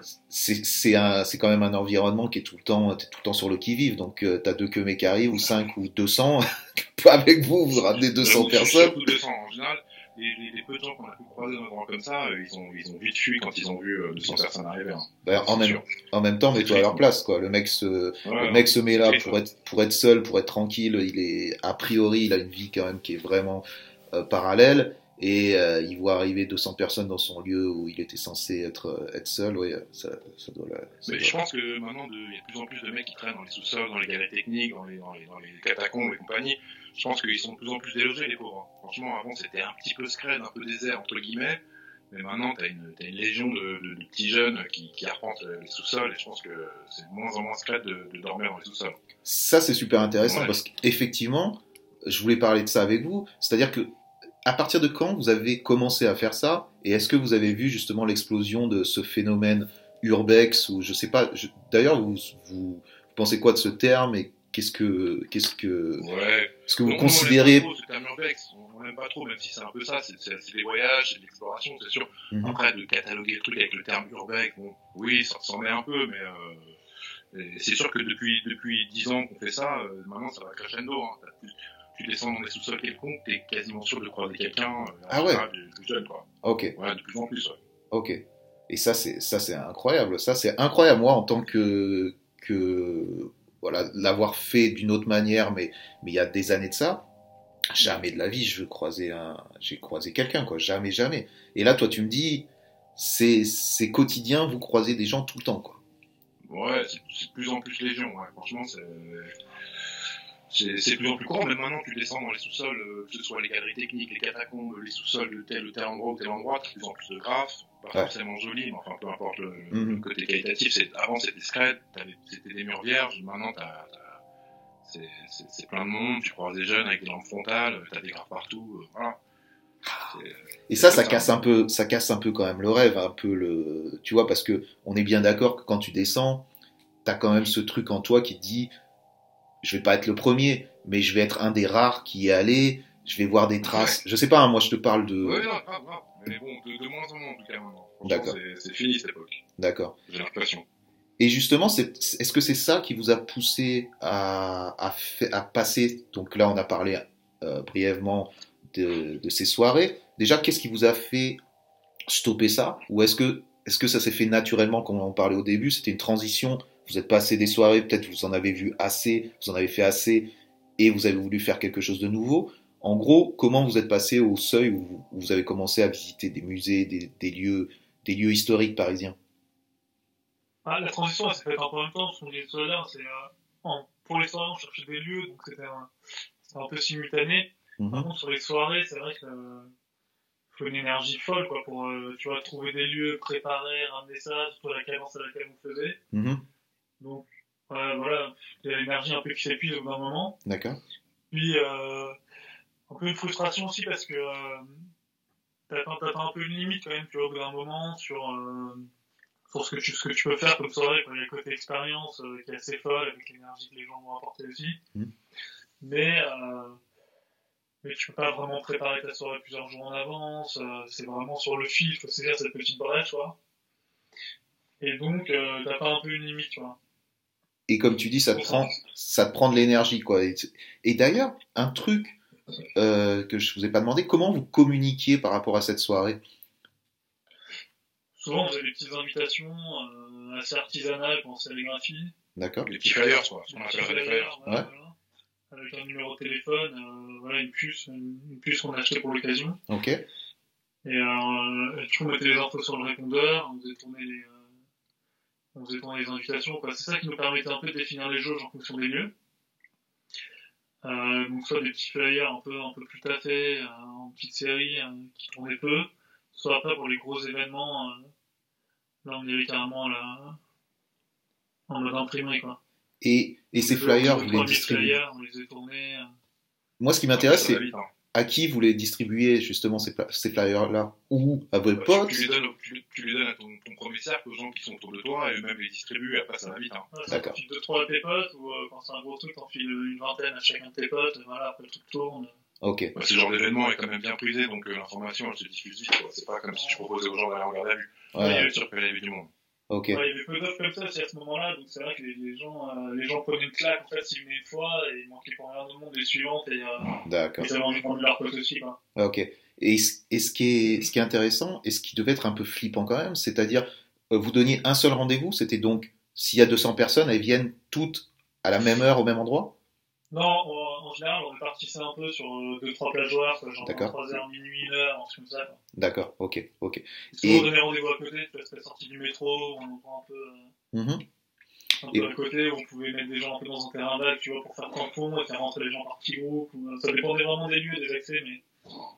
Tu c'est c'est c'est un, c'est quand même un environnement qui est tout le temps, t'es tout le temps sur le qui vive. Donc euh, t'as deux queues qui arrivent ou cinq ou 200 Avec vous, vous ramenez 200 Surtout- personnes. Surtout 200 en général. Les, les, les peu de gens qu'on a pu croiser dans un endroit comme ça, euh, ils ont, ils ont vite fui quand ils ont vu euh, 200 personnes arriver. Hein. Ben, en même, en même temps, mets-toi à leur place, quoi. Le mec se, Ouais, Le mec se met là pour être, pour être seul, pour être tranquille. Il est, a priori, il a une vie quand même qui est vraiment euh, parallèle. Et euh, il voit arriver 200 personnes dans son lieu où il était censé être, euh, être seul. Oui, ça, ça doit la- ça Mais doit- je pense que maintenant, il y a de plus en plus de mecs qui traînent dans les sous-sols, dans les galeries techniques, dans les, dans les, dans les catacombes et compagnie. Je pense qu'ils sont de plus en plus délogés, les pauvres. hein. Franchement, avant, c'était un petit peu scred, un peu désert, entre guillemets. Mais maintenant, t'as une, t'as une légion de, de, de petits jeunes qui, qui arpentent les sous-sols et je pense que c'est de moins en moins scred de, de dormir dans les sous-sols. Ça, c'est super intéressant Ouais. parce qu'effectivement, je voulais parler de ça avec vous. C'est-à-dire que, à partir de quand vous avez commencé à faire ça Et est-ce que vous avez vu justement l'explosion de ce phénomène urbex ou je sais pas. je- D'ailleurs, vous, vous, vous pensez quoi de ce terme et qu'est-ce que, qu'est-ce que, Ouais. est-ce que vous on considérez aime pas trop ce terme urbex. On n'aime pas trop, même si c'est un peu ça. C'est, c'est, c'est des voyages, c'est de l'exploration, c'est sûr. Mhm. Après, de cataloguer le truc avec le terme urbex, bon, oui, ça ressemblait un peu, mais euh, c'est sûr que depuis depuis dix ans qu'on fait ça, euh, maintenant ça va crescendo. Hein. Tu descends dans des sous-sols quelconques, t'es quasiment sûr de croiser quelqu'un. euh, Ah ouais. Plus, jeune, quoi. Ok, Ouais, de plus en plus. Ouais. ok. Et ça, c'est ça, c'est incroyable. Ça, c'est incroyable. Moi, en tant que que voilà, l'avoir fait d'une autre manière, mais mais il y a des années de ça, jamais de la vie je veux croiser un, j'ai croisé quelqu'un quoi, jamais, jamais. Et là, toi, tu me dis, c'est c'est quotidien, vous croisez des gens tout le temps quoi. Ouais, c'est, c'est de plus en plus légion. Ouais. Franchement, c'est c'est plus en plus courant. Même maintenant, tu descends dans les sous-sols, euh, que ce soit les galeries techniques, les catacombes, les sous-sols de tel ou tel endroit ou tel endroit, plus en plus de graphes, pas Ouais. forcément jolis, mais enfin, peu importe le, Mhm. le côté qualitatif. C'est, avant, c'était t'avais- c'était des murs vierges. Maintenant, t'as, c'est, plein de monde. Tu croises des jeunes avec des lampes frontales, t'as des graphes partout. euh, voilà. Et ça ça. casse un peu, ça casse un peu quand même le rêve, un peu le, tu vois, parce que on est bien d'accord que quand tu descends, t'as quand même ce truc en toi qui te dit, je vais pas être le premier, mais je vais être un des rares qui y est allé, je vais voir des traces. Je sais pas, hein, moi je te parle de, Ouais, non, grave, grave. Mais bon, de, de moins en moins en tout cas maintenant. D'accord. c'est, fini cette époque. d'accord. J'ai l'impression. Et justement, est-ce que c'est ça qui vous a poussé à, à, fa- à passer? Donc là, on a parlé euh, brièvement de, de ces soirées. Déjà, qu'est-ce qui vous a fait stopper ça? Ou est-ce que, est-ce que ça s'est fait naturellement, comme on en parlait au début? C'était une transition. Vous êtes passé des soirées, peut-être vous en avez vu assez, vous en avez fait assez, et vous avez voulu faire quelque chose de nouveau. En gros, comment vous êtes passé au seuil où vous avez commencé à visiter des musées, des, lieux, des lieux historiques parisiens? Ah, La transition, elle s'est faite un peu en même temps, parce qu'on dit c'est euh, pour les soirées, on cherchait des lieux, donc c'était un, un, peu simultané. Mhm. Par contre, sur les soirées, c'est vrai que euh, faut une énergie folle, quoi, pour, euh, tu vois, trouver des lieux, préparer, ramener ça, surtout la cadence à laquelle on faisait. Mhm. Donc, voilà, il y a l'énergie un peu qui s'épuise au bout d'un moment. D'accord. Puis, euh, un peu une frustration aussi parce que euh, t'as un peu une limite quand même, tu vois, au bout d'un moment sur, euh, sur ce, que tu, ce que tu peux faire comme soirée. Il y a le côté expérience euh, qui est assez folle avec l'énergie que les gens vont apporter aussi. Mmh. Mais, euh, mais tu peux pas vraiment préparer ta soirée plusieurs jours en avance. Euh, c'est vraiment sur le fil, faut saisir cette petite brèche, quoi. Et donc, euh, t'as pas un peu une limite, tu vois. Et comme tu dis, ça te prend, ça te prend de l'énergie, quoi. Et, d'ailleurs, un truc euh, que je vous ai pas demandé, comment vous communiquiez par rapport à cette soirée? Souvent, vous avez des petites invitations euh, assez artisanales pour sérigraphie. D'accord. Des petits flyers, quoi. On appelle des flyers. Ouais. Avec un numéro de téléphone, euh, voilà, une puce, une puce qu'on a achetée pour l'occasion. Ok. Et euh, tu mettais les infos sur le répondeur, on faisait tourner les on faisait tourner les invitations. C'est ça qui nous permettait un peu de définir les jauges en fonction des lieux. Euh, donc soit des petits flyers un peu un peu plus taffés, euh, en petite série euh, qui tournaient peu, soit après pour les gros événements. Euh, là on est carrément là en mode imprimé quoi. Et, et ces flyers, vous les distribuez on les a tournés. Moi, ce qui m'intéresse, c'est à qui vous les distribuez justement ces, ces flyers-là Ou à vos bah, potes tu, les donnes, tu, les donnes à ton, ton, premier cercle, aux gens qui sont autour de toi, et eux-mêmes les distribuent, et après ça va vite. Hein. D'accord. Tu deux, trois à tes potes, ou euh, quand c'est un gros truc, t'en files une vingtaine à chacun de tes potes, voilà, après le truc tourne. Ok. Bah, ce genre d'événement est quand même bien prisé, donc euh, l'information elle se diffuse vite. C'est pas comme si tu proposais aux gens d'aller en garde à vue. Ouais. Il est sûr qu'il y avait du monde. Ok. il y avait peu d'offres comme ça aussi à ce moment-là, donc c'est vrai que les, gens, euh, les gens prenaient une claque en fait s'ils venaient une fois et ils manquaient pour rien au monde les suivantes et, euh, D'accord. ils avaient envie de prendre leur pote aussi. Quoi. Ok. Et, et, ce, qui est, ce qui est intéressant et ce qui devait être un peu flippant quand même, c'est-à-dire euh, vous donniez un seul rendez-vous, c'était donc s'il y a 200 personnes, elles viennent toutes à la même heure au même endroit? Non, en général, on répartissait un peu sur 2-3 plages horaires, genre 3h, minuit, 1h, comme ça. D'accord, ok, ok. Souvent, on donnait rendez-vous à côté, que la sortie du métro, on entend un peu. Euh, mhm. Un peu à côté, on pouvait mettre des gens un peu dans un terrain vague, tu vois, pour faire tampon et faire rentrer les gens par petits groupes. Euh, ça dépendait vraiment des lieux, des accès, mais.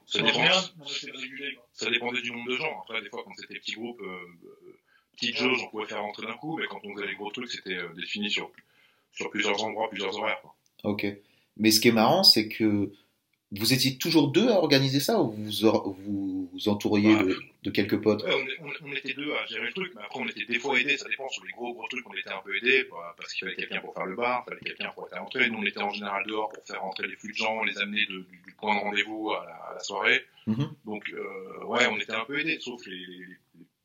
Ça, dépendait, ça dépendait du nombre de gens. Après, des fois, quand c'était petits groupes, euh, petites jauges, on pouvait faire rentrer d'un coup, mais quand on faisait les gros trucs, c'était défini sur, sur plusieurs endroits, plusieurs horaires. Quoi. Ok. Mais ce qui est marrant, c'est que vous étiez toujours deux à organiser ça ou vous vous, vous entouriez de, quelques potes ouais, on, était deux à gérer le truc, mais après on était des fois aidés, ça dépend. Sur les gros gros trucs, on était un peu aidés parce qu'il fallait quelqu'un pour faire le bar, il fallait quelqu'un pour faire rentrer. Nous on était en général dehors pour faire rentrer les flux de gens, les amener du, point de rendez-vous à, la, soirée. Mm-hmm. Donc euh, ouais, on était un peu aidés, sauf les,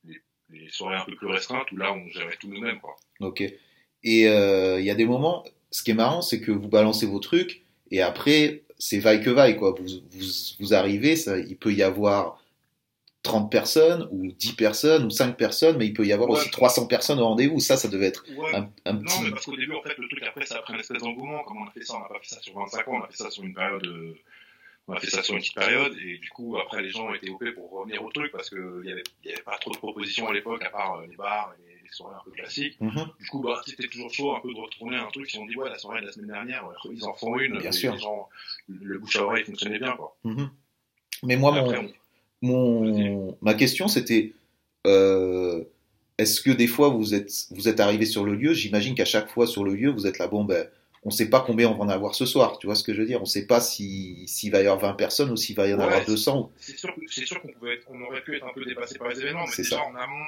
les, les, soirées un peu plus restreintes où là on gérait tout nous-mêmes. Ok. Et euh, il y a des moments, ce qui est marrant, c'est que vous balancez vos trucs et après, c'est vaille que vaille, quoi. Vous, vous, vous arrivez, ça, il peut y avoir 30 personnes, ou 10 personnes, ou 5 personnes, mais il peut y avoir aussi 300 personnes au rendez-vous. Ça, ça devait être un, un, petit... Non, mais parce qu'au début, en fait, le truc, après, ça a pris un espèce d'engouement. Comme on a fait ça, on n'a pas fait ça sur 25 ans, on a fait ça sur une période... Euh, on a fait ça sur une petite période, et du coup, après, les gens ont été OP pour revenir au truc, parce qu'il n'y avait, y avait pas trop de propositions à l'époque, à part euh, les bars et les soirées un peu classiques. Mhm. Du coup, bah, c'était toujours chaud un peu de retourner un truc. Ils ont dit, ouais, la soirée de la semaine dernière, ils en font une. Bien sûr. Gens, le bouche à oreille fonctionnait bien, quoi. Mhm. Mais moi, mon, mon, ma question, c'était, euh, est-ce que des fois vous êtes, vous êtes arrivé sur le lieu? J'imagine qu'à chaque fois sur le lieu, vous êtes là, bon, ben, on ne sait pas combien on va en avoir ce soir. Tu vois ce que je veux dire? On ne sait pas s'il va y avoir 20 personnes ou s'il va y en avoir 200. C'est sûr, sûr qu'on on aurait pu être un peu dépassé par les événements, mais déjà ça. en amont,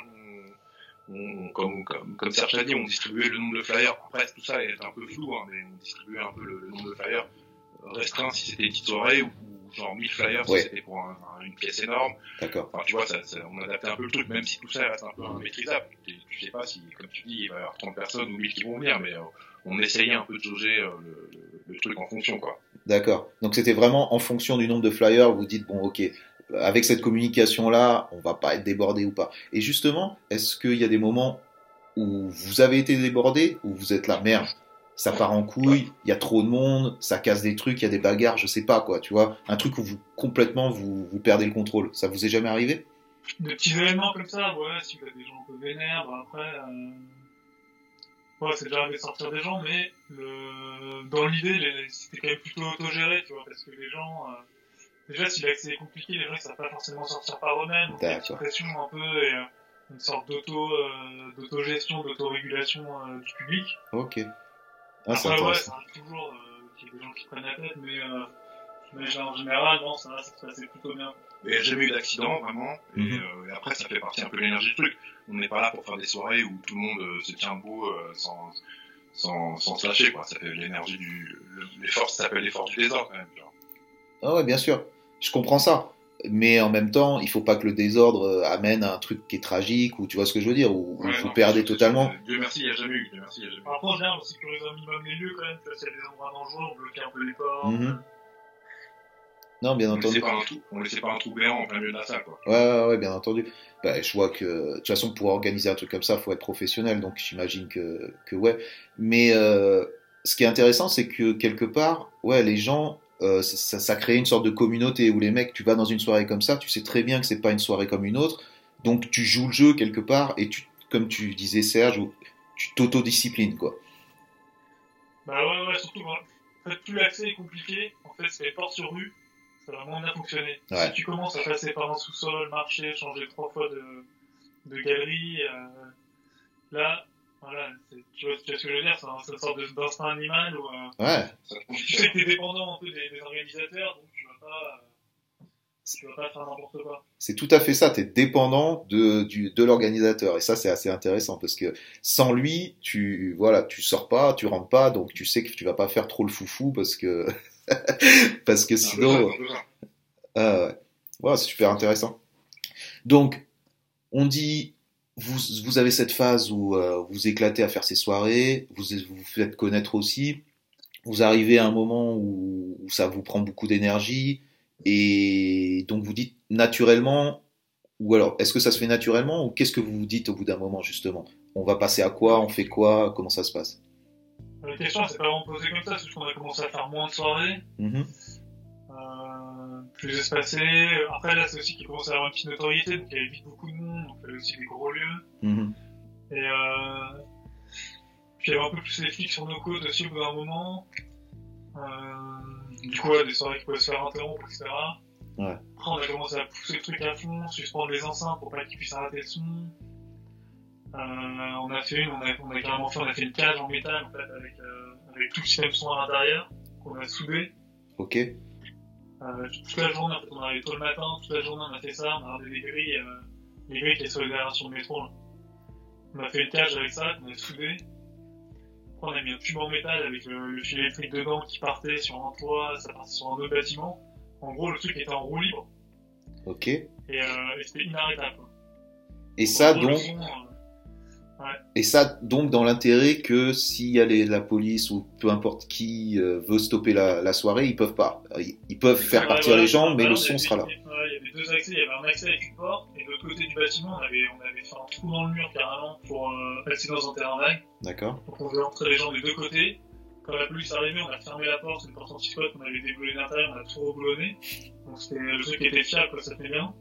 on, comme, comme, comme Serge a dit, on distribuait le nombre de flyers. Après, tout ça est un peu flou, hein, mais on distribuait un peu le, nombre de flyers restreint si c'était une petite soirée ou, genre 1000 flyers si c'était pour une pièce énorme. D'accord. Enfin, tu vois, ça, on adaptait un peu le truc, même si tout ça reste un peu maîtrisable. Tu, sais pas si, comme tu dis, il va y avoir 30 personnes ou 1000 qui vont venir, mais euh, on essayait un peu de jauger euh, le, truc en fonction, quoi. D'accord. Donc c'était vraiment en fonction du nombre de flyers, vous dites, bon, ok, avec cette communication-là, on va pas être débordé ou pas. Et justement, est-ce qu'il y a des moments où vous avez été débordé, où vous êtes la merde? Ça part en couille, il y a trop de monde, ça casse des trucs, il y a des bagarres, je sais pas quoi, tu vois, un truc où vous complètement vous, vous perdez le contrôle. Ça vous est jamais arrivé? Des petits événements comme ça, ouais, si vous avez des gens un peu vénères, bah après, euh... ouais, c'est déjà arrivé de sortir des gens, mais le... dans l'idée, les... c'était quand même plutôt autogéré, tu vois, parce que les gens, euh... déjà si l'accès est compliqué, les gens ils savent pas forcément sortir par eux-mêmes, donc il y a une pression un peu et euh, une sorte d'auto, euh, d'autogestion, d'autorégulation euh, du public. Ok. Ah, Après, ouais, ça arrive toujours euh, qu'il y ait des gens qui prennent la tête, mais, euh, mais en général, non, ça, ça se passait plutôt bien. Il n'y a jamais eu d'accident, vraiment. Et, mm -hmm. euh, et, après, ça fait partie un peu de l'énergie du truc. On n'est pas là pour faire des soirées où tout le monde euh, se tient debout euh, sans, sans, sans se lâcher, quoi. Ça fait l'énergie du. Les forces, ça s'appelle les forces du désordre, quand même. Genre. Ah ouais, bien sûr. Je comprends ça. Mais en même temps, il faut pas que le désordre euh, amène à un truc qui est tragique, ou tu vois ce que je veux dire, ou ouais, vous non, perdez totalement. Dieu merci, il n'y a jamais eu. Dieu merci, il n'y a jamais eu. On vient, on sécurise un minimum les lieux quand même, tu vois, s'il y a des endroits dangereux, on bloque un peu les portes. Mm -hmm. Non, bien on entendu. Pas un trou, on laissait pas un trou béant en plein milieu de la salle, quoi. Ouais, ouais, ouais, bien entendu. Bah, je vois que, de toute façon, pour organiser un truc comme ça, faut être professionnel, donc j'imagine que, que ouais. Mais euh, ce qui est intéressant, c'est que quelque part, ouais, les gens, euh, ça, ça crée une sorte de communauté où les mecs, tu vas dans une soirée comme ça, tu sais très bien que c'est pas une soirée comme une autre, donc tu joues le jeu quelque part et tu, comme tu disais Serge, tu t'autodisciplines, quoi. Bah ouais, ouais, surtout, en fait, plus l'accès est compliqué, en fait, c'est les portes sur rue, ça va moins bien fonctionner. Ouais. Si tu commences à passer par un sous-sol, marcher, changer trois fois de, de galerie, euh, là, voilà, tu vois, tu vois, ce que je veux dire, c'est une sorte d'instinct animal où euh, ouais. tu sais que t'es dépendant un peu des, des, organisateurs, donc tu vas pas, euh, tu vas pas faire n'importe quoi. C'est tout à fait ça, tu es dépendant de, du, de l'organisateur et ça c'est assez intéressant parce que sans lui, tu voilà, tu sors pas, tu rentres pas, donc tu sais que tu vas pas faire trop le foufou parce que parce que sinon, ah ouais, ouais c'est super intéressant. Donc on dit vous, vous avez cette phase où euh, vous éclatez à faire ces soirées, vous vous faites connaître aussi, vous arrivez à un moment où, où ça vous prend beaucoup d'énergie, et donc vous dites naturellement, ou alors est-ce que ça se fait naturellement, ou qu'est-ce que vous vous dites au bout d'un moment justement? On va passer à quoi? On fait quoi? Comment ça se passe? La question, c'est pas vraiment posée comme ça, c'est qu'on a commencé à faire moins de soirées. Mm -hmm. Euh, plus espacé. Après, là, c'est aussi qu'il commence à avoir une petite notoriété, donc il y avait vite beaucoup de monde, donc il y avait aussi des gros lieux. Mmh. Et euh, puis il y avait un peu plus les flics sur nos côtes aussi au bout d'un moment. Euh, du coup, ouais, des soirées qui pouvaient se faire interrompre, etc. Ouais. Après, on a commencé à pousser le truc à fond, suspendre les enceintes pour pas qu'ils puissent arrêter le son. Euh, on a fait une, on a, on a carrément fait, on a fait une cage en métal en fait avec, euh, avec tout le système son à l'intérieur qu'on a soudé. Ok. Euh, toute la journée, en fait, on arrivait tôt le matin, toute la journée on a fait ça, on a regardé les grilles, euh, les grilles qui étaient sur les aérations de métro. Là. On a fait une cage avec ça, qu'on a soudé. Après, on a mis un tube en métal avec le, le fil électrique dedans qui partait sur un toit, ça partait sur un autre bâtiment. En gros, le truc était en roue libre. Ok. Et, euh, et c'était inarrêtable. Quoi. Et ça, gros, donc. Ouais. Et ça, donc, dans l'intérêt que s'il y a les, la police ou peu importe qui euh, veut stopper la, la, soirée, ils peuvent pas. Ils, ils peuvent faire ouais, partir ouais, les gens, mais le son sera là. Il y avait deux accès. Il y avait un accès avec une porte, et de l'autre côté du bâtiment, on avait, on avait fait un trou dans le mur carrément pour euh, passer dans un terrain vague. D'accord. Donc on faisait entrer les gens des deux côtés. Quand la police arrivait, on a fermé la porte, une porte anti-squat, on avait déboulé l'intérieur, on a tout reboulonné. Donc c'était le truc était fiable, quoi, ça fait bien.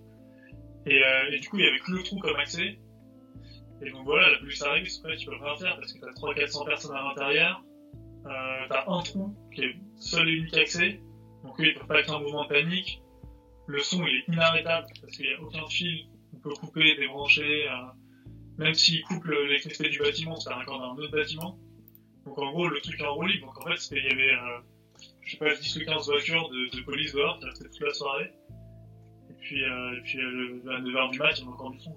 Et, euh, et du coup, il y avait que le trou comme accès. Et donc voilà, la police arrive, c'est tu peux rien faire parce que t'as 300-400 personnes à l'intérieur, euh, t'as un trou qui est seul et unique accès, donc eux ils peuvent pas être un mouvement de panique, le son il est inarrêtable parce qu'il n'y a aucun fil, on peut couper, débrancher, euh, même s'ils coupent l'électricité du bâtiment, ça raccorde à un autre bâtiment. Donc en gros le truc est en roue donc en fait il y avait, euh, je sais pas, 10 ou 15 voitures de, police dehors qui restaient toute la soirée, et puis, euh, et puis à 9h du mat il y a encore du son.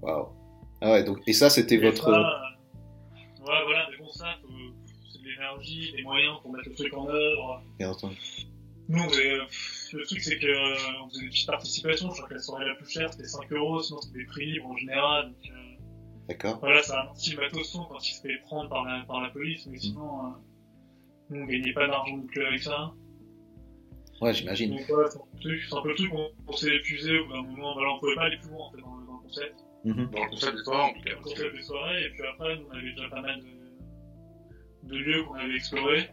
Waouh ah ouais, donc, et ça, c'était votre. Euh, ouais, voilà, mais bon, ça, c'est de l'énergie, des moyens pour mettre le truc en œuvre. Bien entendu. Nous, le truc, c'est que on faisait des petites participations. Je crois que la soirée la plus chère, c'était 5 euros, sinon c'était des prix libres en général. Donc, euh, D'accord. Voilà, ça amorti le matos son quand il se fait prendre par la, par la police, mais sinon, euh, nous, on gagnait pas d'argent non plus avec ça. Ouais, j'imagine. Donc, voilà, c'est un peu le truc, on, on s'est épuisé au bout d'un moment. Voilà, on pouvait pas aller plus loin, en fait, dans, dans le concept. Dans le concept des soirées, en tout cas. Dans le concept des soirées, et puis après, on avait déjà pas mal de, de lieux qu'on avait explorés.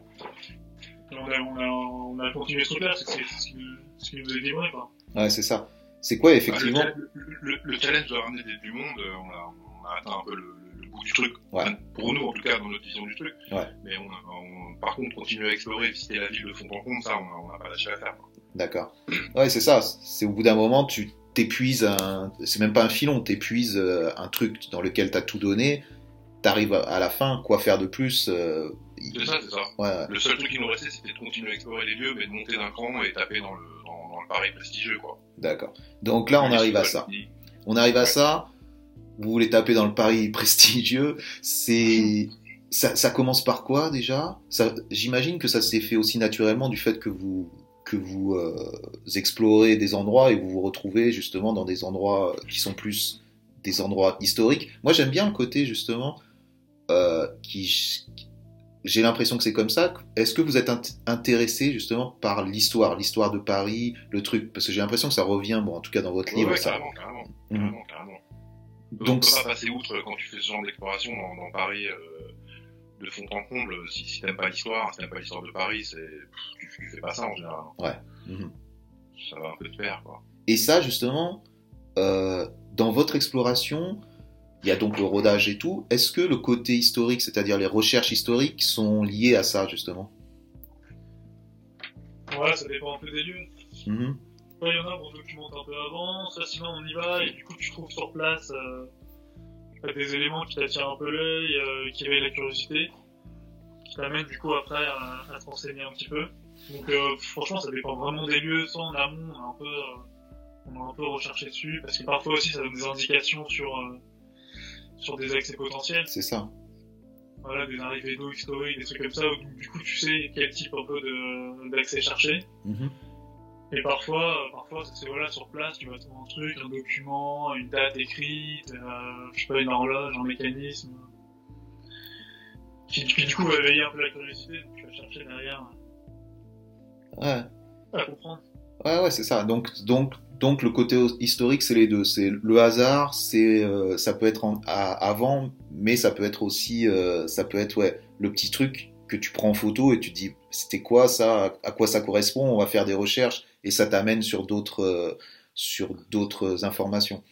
Et on a, on a, on a continué ce truc-là, c'est ce qui, ce nous a livré, quoi. Ouais, c'est ça. C'est quoi, effectivement le, le, le, challenge de ramener du monde, on a, on a atteint un peu le, le bout du truc. Ouais. pour nous, en tout cas, dans notre vision du truc. Ouais. Mais on, a, par contre, continuer à explorer, visiter la ville de fond en comble, ça, on n'a pas lâché à faire. D'accord. Ouais, c'est ça. C'est au bout d'un moment, tu t'épuises un. C'est même pas un filon, t'épuises euh, un truc dans lequel t'as tout donné. T'arrives à la fin, quoi faire de plus euh, C'est ça, c'est ça. Ouais. Le seul truc qui nous restait, c'était de continuer à explorer les lieux, mais de monter d'un cran et taper dans le, dans, dans le pari prestigieux, quoi. D'accord. Donc là, on arrive à ça. On arrive à ça. Vous voulez taper dans le pari prestigieux. C'est. Ça, ça, commence par quoi déjà? J'imagine que ça s'est fait aussi naturellement du fait que vous que vous euh, explorez des endroits et vous vous retrouvez justement dans des endroits qui sont plus des endroits historiques. Moi, j'aime bien le côté justement euh, qui j'ai l'impression que c'est comme ça. Est-ce que vous êtes intéressé justement par l'histoire, l'histoire de Paris, le truc? Parce que j'ai l'impression que ça revient, bon, en tout cas dans votre livre. Ouais, ça... carrément, carrément, mmh. carrément, carrément. Donc, on peut pas passer outre quand tu fais ce genre d'exploration dans, dans, Paris. Euh, de fond en comble, si, si t'aimes pas l'histoire, si t'aimes pas l'histoire de Paris, c'est tu, tu, fais pas ça en général. Ouais. Mmh. Ça va un peu te faire, quoi. Et ça, justement, euh, dans votre exploration, il y a donc le rodage et tout. Est-ce que le côté historique, c'est-à-dire les recherches historiques, sont liées à ça, justement? Ouais, ça dépend un peu des lieux. Mmh. Il y en a, on documente un peu avant, ça sinon on y va, et du coup tu trouves sur place euh, des éléments qui t'attirent un peu l'œil, euh, qui éveillent la curiosité, qui t'amènent du coup après à, à te renseigner un petit peu. Donc euh, franchement, ça dépend vraiment des lieux. Soit en amont, on a un peu, euh, on a un peu recherché dessus, parce que parfois aussi ça donne des indications sur sur des accès potentiels. C'est ça. Voilà, des arrivées d'eau historiques, des trucs comme ça, où du coup tu sais quel type un peu d'accès chercher. Mmh. Et parfois, euh, parfois c'est voilà sur place, tu vas trouver un truc, un document, une date écrite, euh, je sais pas, une horloge, un mécanisme, qui, qui du coup va éveiller un peu la curiosité, donc tu vas chercher derrière. Ouais. À comprendre. Ouais, ouais, c'est ça. Donc, donc, donc le côté historique, c'est les deux. C'est le hasard, c'est, euh, ça peut être en, à, avant, mais ça peut être aussi, euh, ça peut être ouais, le petit truc que tu prends en photo et tu te dis c'était quoi ça, à quoi ça correspond, on va faire des recherches et ça t'amène sur d'autres euh, sur d'autres informations.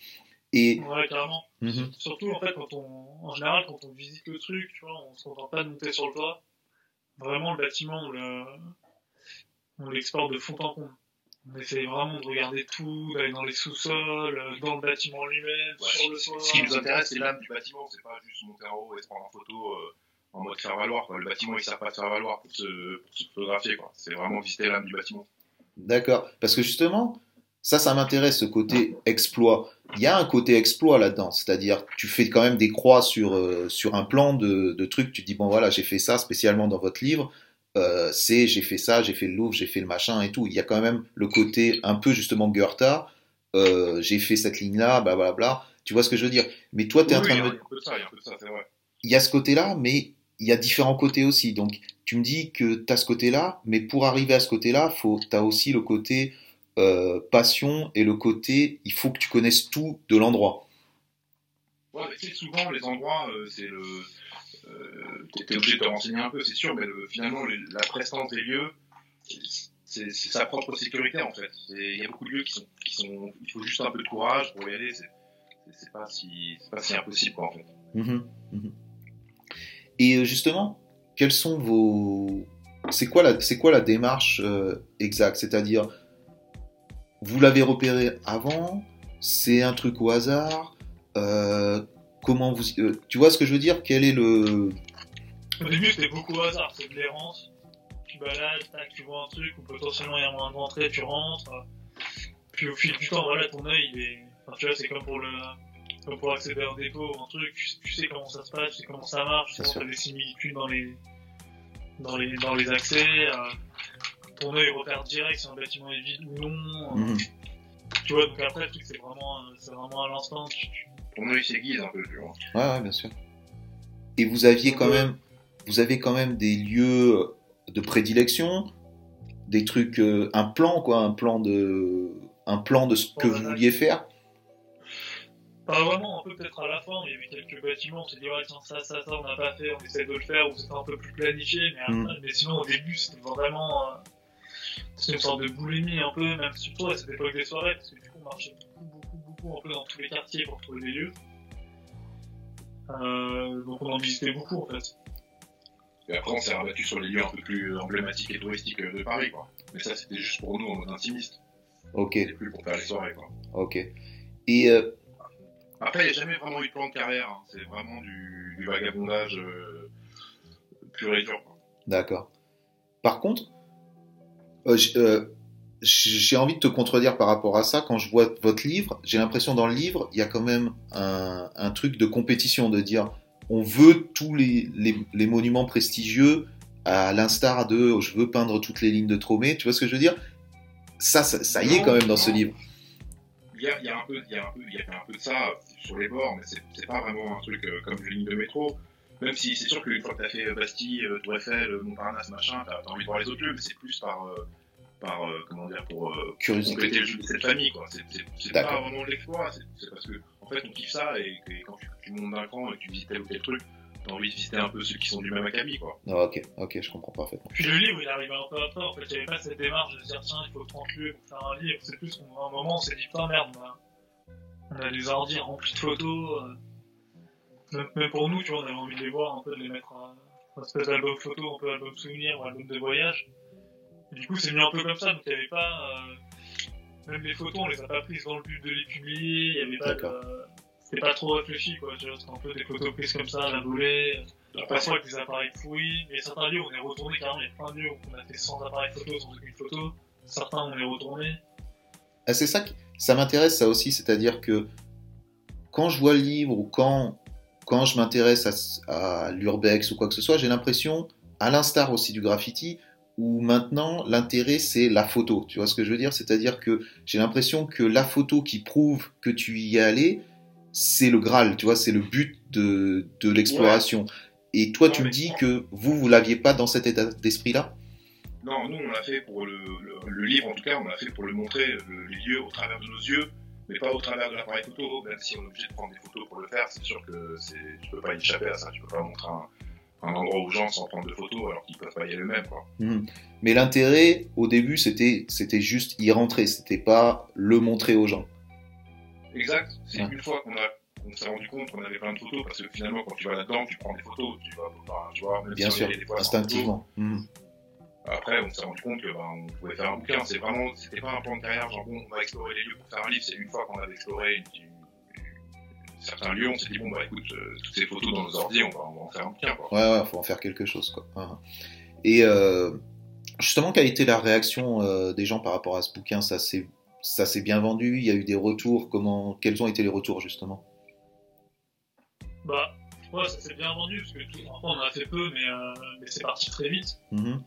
Et ouais, carrément. Mhm. Surtout en fait quand on en général quand on visite le truc, tu vois, on se contente pas de monter sur le toit. Vraiment le bâtiment on le on l'exporte de fond en comble. On essaie vraiment de regarder tout, d'aller dans les sous-sols, euh, dans le bâtiment lui-même, sur le toit. Ce qui nous intéresse, c'est l'âme du bâtiment, c'est pas juste monter en haut et se prendre en photo euh, en mode faire valoir. Quoi. Le bâtiment, il sert pas à faire valoir pour se, pour se photographier. C'est vraiment visiter l'âme du bâtiment. D'accord. Parce que justement, ça, ça m'intéresse, ce côté exploit. Il y a un côté exploit là-dedans, c'est-à-dire tu fais quand même des croix sur, euh, sur un plan de, de trucs, tu dis, bon voilà, j'ai fait ça spécialement dans votre livre, euh, c'est j'ai fait ça, j'ai fait le Louvre, j'ai fait le machin et tout. Il y a quand même le côté un peu justement Goethe, euh, j'ai fait cette ligne-là, blablabla. Bla, tu vois ce que je veux dire? Mais toi, tu es oui, en train oui, de me... Il y a un peu de ça, il y a un peu de ça, c'est vrai. Il y a ce côté-là, mais il y a différents côtés aussi. Donc, tu me dis que tu as ce côté-là, mais pour arriver à ce côté-là, tu as aussi le côté euh, passion et le côté il faut que tu connaisses tout de l'endroit. Ouais, mais tu sais, souvent, les endroits, euh, c'est le. Euh, tu es obligé de te renseigner un peu, c'est sûr, mais le, finalement, la prestance des lieux, c'est sa propre sécurité en fait. Il y a beaucoup de lieux qui sont, qui sont. Il faut juste un peu de courage pour y aller, c'est pas, si, pas si impossible quoi en fait. Mmh, mmh. Et justement, quels sont vos. C'est quoi, la, quoi la démarche euh, exacte? C'est-à-dire, vous l'avez repéré avant C'est un truc au hasard euh, Comment vous. Euh, tu vois ce que je veux dire? Quel est le. Au début, c'était beaucoup au hasard, c'est de l'errance. Tu balades, tu vois un truc, ou potentiellement il y a un moyen d'entrée, tu rentres. Puis au fil du temps, voilà, ton œil, il est. Enfin, tu vois, c'est comme pour le comme pour accéder à un dépôt ou un truc, tu, tu, sais comment ça se passe, tu sais comment ça marche, tu sais des similitudes dans les, dans les, dans les accès, euh, ton œil repère direct si un bâtiment est vide ou non. Mmh. Tu vois, donc après, le truc, c'est vraiment, c'est vraiment à l'instant. Tu... Ton œil s'aiguise un peu, tu vois. Ouais, ouais, bien sûr. Et vous aviez quand même, vous avez quand même des lieux de prédilection, des trucs, euh, un plan, quoi, un plan de, un plan de ce que vous vouliez faire Pas vraiment, un peu peut-être à la fin, il y avait quelques bâtiments, on s'est dit, ouais, tiens, ça, ça, ça, on n'a pas fait, on essaie de le faire, ou c'était un peu plus planifié, mais, Mm. mais sinon, au début, c'était vraiment. euh, c'était une sorte de boulimie un peu, même surtout à cette époque des soirées, parce que du coup, on marchait beaucoup, beaucoup, beaucoup, un peu dans tous les quartiers pour trouver des lieux. Euh, donc, on en visitait beaucoup, en fait. Et après, on s'est rabattu sur les lieux un peu plus emblématiques et touristiques de Paris, quoi. Mais ça, c'était juste pour nous en mode intimiste. Ok, C'était plus pour faire les soirées, quoi. ok. Et euh, Après, il n'y a jamais vraiment eu de plan de carrière. hein. C'est vraiment du, du vagabondage euh, pur et dur. D'accord. Par contre, euh, euh, j'ai envie de te contredire par rapport à ça. Quand je vois votre livre, j'ai l'impression dans le livre, il y a quand même un, un truc de compétition, de dire on veut tous les, les, les monuments prestigieux à l'instar de je veux peindre toutes les lignes de Tromé. Tu vois ce que je veux dire? Ça, ça, ça y est quand même dans ce livre. Il y a, y a un peu, il y a un peu, il y a un peu de ça sur les bords, mais c'est pas vraiment un truc euh, comme une ligne de métro. Même si c'est sûr qu'une fois que t'as fait euh, Bastille, euh, Tour Eiffel, euh, Montparnasse, machin, t'as t'as envie de voir les autres lieux, mais c'est plus par, euh, par euh, comment dire, pour euh, compléter le jeu de cette famille, quoi. C'est- pas vraiment de l'exploit, c'est parce que, en fait, on kiffe ça et, quand tu, tu montes d'un cran et que tu visites tel ou tel truc, t'as envie de visiter un peu ceux qui sont du même acabit, quoi. Ah, ok, ok, je comprends parfaitement. Puis le livre, il arrivait un peu après, en fait, il n'y avait pas cette démarche de dire, tiens, il faut 30 lieux pour faire un livre. C'est plus qu'à un moment, on s'est dit, putain, merde, on a, on a des ordi remplis de photos. euh. Même, pour nous, tu vois, on avait envie de les voir, un peu, de les mettre à un espèce d'album photo, un peu album souvenir ou album de voyage. Et du coup, c'est mis un peu comme ça, donc il n'y avait pas. euh, Même les photos, on les a pas prises dans le but de les publier, il y avait pas de. C'était pas trop réfléchi, quoi, c'était un peu des photos prises comme ça, à la volée. Parfois avec des appareils pourris, mais certains lieux on est retourné carrément, il y a plein de lieux où on a fait sans appareil photo, sans aucune photo. Certains on est retourné. Ah, c'est ça qui, ça m'intéresse ça aussi, c'est-à-dire que quand je vois le livre ou quand, quand je m'intéresse à l'urbex ou quoi que ce soit, j'ai l'impression, à l'instar aussi du graffiti, où maintenant l'intérêt c'est la photo. Tu vois ce que je veux dire? C'est-à-dire que j'ai l'impression que la photo qui prouve que tu y es allé, c'est le Graal, tu vois, c'est le but de, de l'exploration. Et toi, Non, tu me dis que vous, vous l'aviez pas dans cet état d'esprit-là? Non, nous, on l'a fait pour le, le, le livre, en tout cas, on l'a fait pour le montrer, le, les lieux au travers de nos yeux, mais pas au travers de l'appareil photo, même si on est obligé de prendre des photos pour le faire, c'est sûr que tu peux pas échapper à ça, tu peux pas montrer un, un endroit aux gens sans prendre de photos alors qu'ils peuvent pas y aller eux-mêmes. Mhm. Mais l'intérêt, au début, c'était, c'était juste y rentrer, c'était pas le montrer aux gens. Exact, c'est Ouais. une fois qu'on a, on s'est rendu compte qu'on avait plein de photos, parce que finalement, quand tu vas là-dedans, tu prends des photos, tu vas, enfin, tu vois, même Bien si sûr, des fois instinctivement. Photos, après, on s'est rendu compte que, ben, on pouvait faire un bouquin, c'est vraiment, c'était pas un plan de carrière, genre, bon, on va explorer les lieux pour faire un livre, c'est une fois qu'on avait exploré une- une- certains lieux, on s'est dit, bon, bah, écoute, euh, toutes ces photos dans nos ordi, on va, on va en faire un bouquin, quoi. Ouais, ouais, faut en faire quelque chose, quoi. Mhm. Et euh, justement, quelle a été la réaction euh, des gens par rapport à ce bouquin? Ça s'est, ça s'est bien vendu Il y a eu des retours Comment, quels ont été les retours justement? Bah, ouais, ça s'est bien vendu, parce que tout, enfin, on en a fait peu, mais, euh, mais c'est parti très vite. Mhm.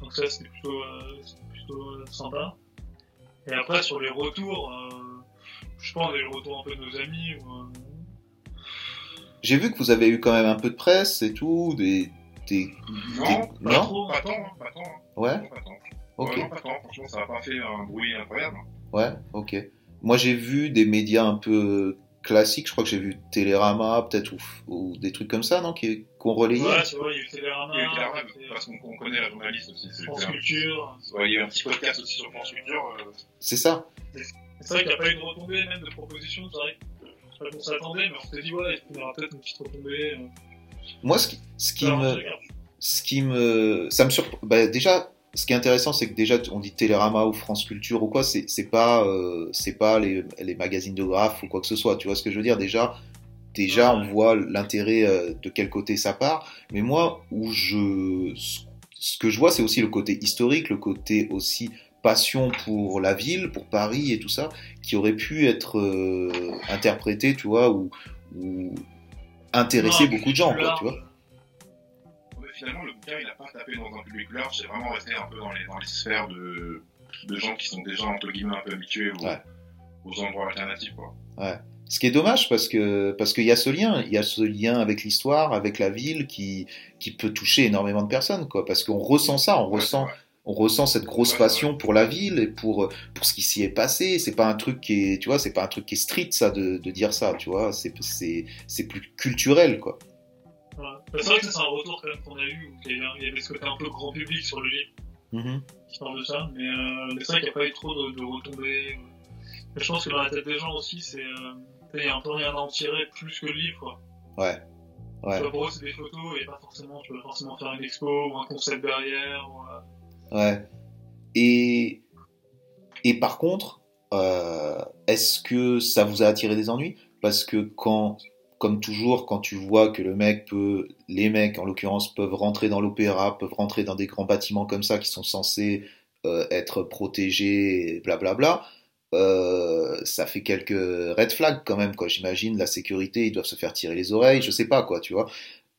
Donc ça c'était plutôt, euh, c'était plutôt euh, sympa. Et après sur les retours, euh, je pense des retours un peu de nos amis. Ou, euh, J'ai vu que vous avez eu quand même un peu de presse et tout, des, des... Non, Des- pas non? trop, pas tant, hein, pas tant, ouais, Non, pas tant. ok. Ouais, non, pas tant, franchement, ça a pas fait un bruit incroyable. Ouais, ok. Moi, j'ai vu des médias un peu classiques. Je crois que j'ai vu Télérama, peut-être, ou, ou des trucs comme ça, non, qui, qu'on relayait. Ouais, tu vois, il y a eu Télérama, Il y a eu Clara, il y a eu parce qu'on connaît la journaliste aussi. c'est- France c'est Culture. Ouais, il y a eu un petit podcast aussi sur France Culture. euh, C'est ça. C'est vrai qu'il n'y a pas eu de retombée, même de propositions, c'est vrai que pas qu'on s'attendait, mais on s'est dit, ouais, il y aura peut-être une petite retombée. euh, Moi, ce qui, ce qui alors, me, ce qui me, ça me surprend. Bah, déjà, ce qui est intéressant, c'est que déjà, on dit Télérama ou France Culture ou quoi, c'est, pas, euh, c'est pas les, les magazines de graphes ou quoi que ce soit. Tu vois ce que je veux dire? Déjà, déjà, on voit l'intérêt euh, de quel côté ça part. Mais moi, où je, ce- que je vois, c'est aussi le côté historique, le côté aussi passion pour la ville, pour Paris et tout ça, qui aurait pu être euh, interprété, tu vois, ou, ou intéresser Non, beaucoup de gens, quoi, tu vois. Ouais, finalement, le bouquin, il a pas tapé dans un public large, c'est vraiment resté un peu dans les, dans les sphères de, de gens qui sont déjà, entre guillemets, un peu habitués aux, Ouais. aux endroits alternatifs, quoi. Ce qui est dommage parce que parce qu'il y a ce lien, il y a ce lien avec l'histoire, avec la ville qui qui peut toucher énormément de personnes quoi. Parce qu'on ressent ça, on Ouais, ressent on ressent cette grosse passion pour la ville et pour pour ce qui s'y est passé. C'est pas un truc qui est, tu vois, c'est pas un truc qui est street ça de, de dire ça, tu vois. C'est c'est c'est plus culturel quoi. C'est vrai que c'est un retour quand même qu'on a eu où il y avait ce côté un peu grand public sur le livre mm-hmm. qui parle de ça, mais, euh, c'est vrai qu'il n'y a pas eu trop de, de retombées. je pense que dans la tête des gens aussi, c'est euh, il y a un peu rien à en tirer plus que le livre quoi. Ouais. Ouais. pour eux, c'est des photos et pas forcément, tu peux forcément faire une expo ou un concept derrière. Ou, euh, Ouais. Et, et par contre, euh, est-ce que ça vous a attiré des ennuis? Parce que quand, comme toujours, quand tu vois que le mec peut, les mecs en l'occurrence, peuvent rentrer dans l'opéra, peuvent rentrer dans des grands bâtiments comme ça qui sont censés euh, être protégés, blablabla. Euh, ça fait quelques red flags quand même quoi j'imagine la sécurité ils doivent se faire tirer les oreilles je sais pas quoi tu vois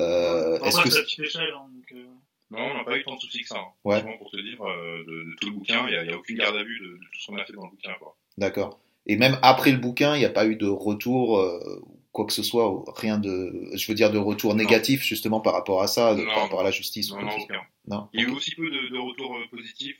euh, est-ce que hein, euh, non, on n'a pas eu tant de soucis que ça. Hein. Ouais. Pour te dire, euh, de, tout le bouquin, il n'y a, aucune garde à vue de, tout ce qu'on a fait dans le bouquin. D'accord. Et même après le bouquin, il n'y a pas eu de retour, euh, quoi que ce soit, rien de, je veux dire, de retour négatif justement par rapport à ça, par rapport à la justice. Non. Il y a eu aussi peu de, de retours euh, positifs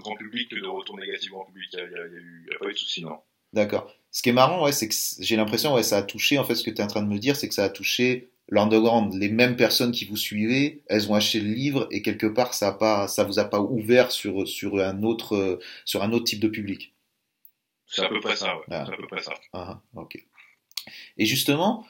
grand public que de retours négatifs grand public. Il n'y a, a, pas eu de soucis, non. D'accord. Ce qui est marrant, ouais, c'est que j'ai l'impression, ouais, ça a touché, en fait, ce que tu es en train de me dire, c'est que ça a touché l'underground, les mêmes personnes qui vous suivaient, elles ont acheté le livre et quelque part ça a pas, ça vous a pas ouvert sur sur un autre sur un autre type de public. C'est à peu près ça, ouais. Ah. C'est à peu près ça. Ah, ok. Et justement,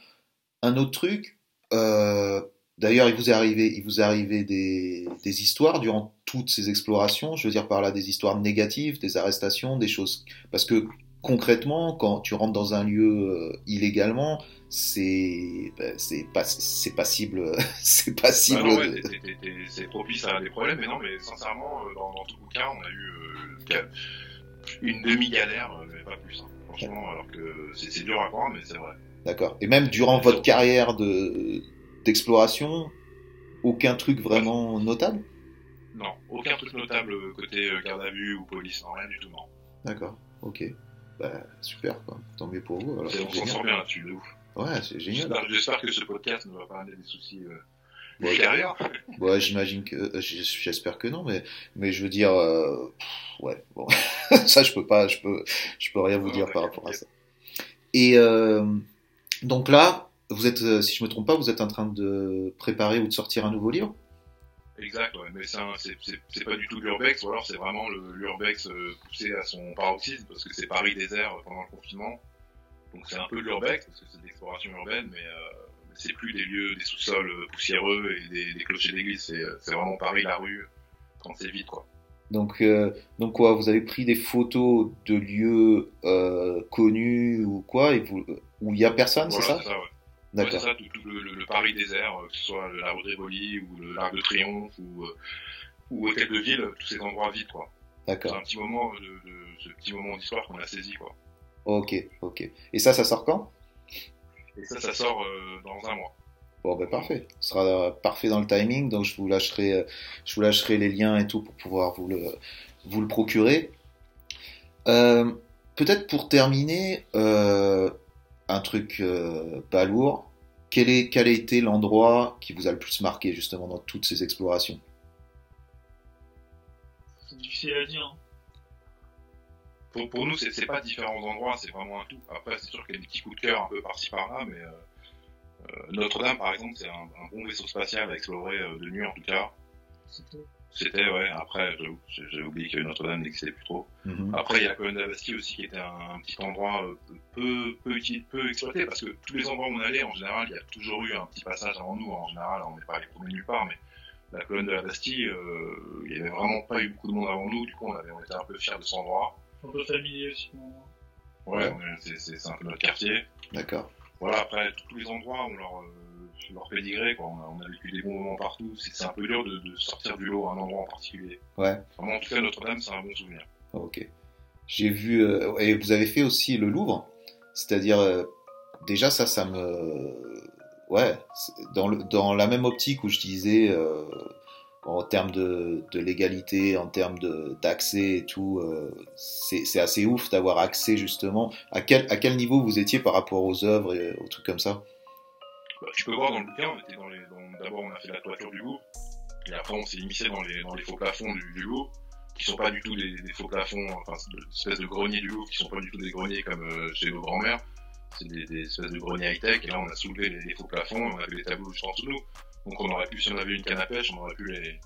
un autre truc. Euh, D'ailleurs, il vous est arrivé, il vous est arrivé des, des histoires durant toutes ces explorations. Je veux dire par là des histoires négatives, des arrestations, des choses. Parce que concrètement, quand tu rentres dans un lieu euh, illégalement, c'est ben, c'est pas c'est passible c'est passible bah c'est propice à des problèmes mais non mais sincèrement euh, dans, dans tout bouquin on a eu euh, une demi galère mais pas plus hein. franchement alors que c'est dur à croire mais c'est vrai d'accord. Et même durant votre carrière de d'exploration aucun truc vraiment notable? Non aucun truc notable côté garde à vue ou police non rien du tout non. D'accord. Ok. Bah, super quoi. Tant mieux pour vous alors. On s'en sort bien là-dessus de ouf. Ouais, c'est génial. J'espère que ce podcast ne va pas amener des soucis euh, ultérieurs. Ouais, j'imagine que, euh, j'espère que non, mais, mais je veux dire, euh, ouais, bon, ça je peux pas, je peux, je peux rien vous dire par rapport à ça. Et euh, donc là, vous êtes, euh, si je me trompe pas, vous êtes en train de préparer ou de sortir un nouveau livre? Exact, ouais, mais c'est pas du tout l'urbex, ou alors c'est vraiment l'urbex poussé à son paroxysme, parce que c'est Paris désert pendant le confinement. Donc c'est un peu l'urbex, parce que c'est de l'exploration urbaine, mais euh, c'est plus des lieux, des sous-sols euh, poussiéreux et des, des clochers d'église, euh, c'est vraiment Paris, la rue, quand c'est vide, quoi. Donc, euh, donc quoi, vous avez pris des photos de lieux euh, connus ou quoi, et vous, où il y a personne, c'est ça, ça ouais. D'accord. c'est ça, tout, tout le, le, Paris désert, que ce soit la rue de Rivoli ou l'Arc de Triomphe ou, ou Hôtel de Ville, tous ces endroits vides, quoi. D'accord. C'est un petit moment de, de ce petit moment d'histoire qu'on a saisi, quoi. Ok, ok. Et ça, ça sort quand? Et ça, ça sort euh, dans un mois. Bon, ben parfait. Ce sera parfait dans le timing, donc je vous lâcherai, euh, je vous lâcherai les liens et tout pour pouvoir vous le, vous le procurer. Euh, Peut-être pour terminer, euh, un truc euh, pas lourd. Quel, est, quel a été l'endroit qui vous a le plus marqué justement dans toutes ces explorations? C'est difficile à dire. Hein pour, pour nous, c'est pas différents endroits, c'est vraiment un tout. Après, c'est sûr qu'il y a des petits coups de cœur un peu par-ci par-là, mais euh, euh Notre-Dame, par exemple, c'est un, un, bon vaisseau spatial à explorer euh, de nuit en tout cas. C'était, ouais, après, j'ai oublié que Notre-Dame n'existait plus trop. Mm-hmm. Après, il y a la colonne de la Bastille aussi qui était un, un petit endroit euh, peu, peu, peu, exploité parce que tous les endroits où on allait, en général, il y a toujours eu un petit passage avant nous. En général, on n'est pas allé promener nulle part, mais la colonne de la Bastille, euh, il y avait vraiment pas eu beaucoup de monde avant nous. Du coup, on, avait, on était un peu fiers de cet endroit un peu familier aussi. Ouais, c'est un peu notre quartier. D'accord. Voilà, après, tous les endroits, on leur, euh, leur pédigré, quoi. On a, on a, vécu des bons moments partout. C'est un peu dur de, de, sortir du lot à un endroit en particulier. Ouais. Vraiment, en tout cas, Notre-Dame, c'est un bon souvenir. Ok. J'ai vu, euh, et vous avez fait aussi le Louvre. C'est-à-dire, euh, déjà, ça, ça me, ouais, dans, le, dans la même optique où je disais, euh, en termes de, de, légalité, en termes d'accès et tout, euh, c'est assez ouf d'avoir accès justement. À quel, à quel niveau vous étiez par rapport aux œuvres et aux trucs comme ça? Bah, Tu peux voir dans le bouquin. D'abord, on a fait la toiture du Louvre, et après, on s'est immiscé dans les, dans les faux plafonds du, du Louvre. qui sont pas du tout des, faux plafonds, enfin, des espèces de greniers du Louvre qui sont pas du tout des greniers comme chez nos grands-mères. C'est des, espèces de greniers high-tech, et là, on a soulevé les, faux plafonds, on avait les tableaux juste en dessous de nous. Donc, on aurait pu, si on avait une canne à pêche, on aurait pu les,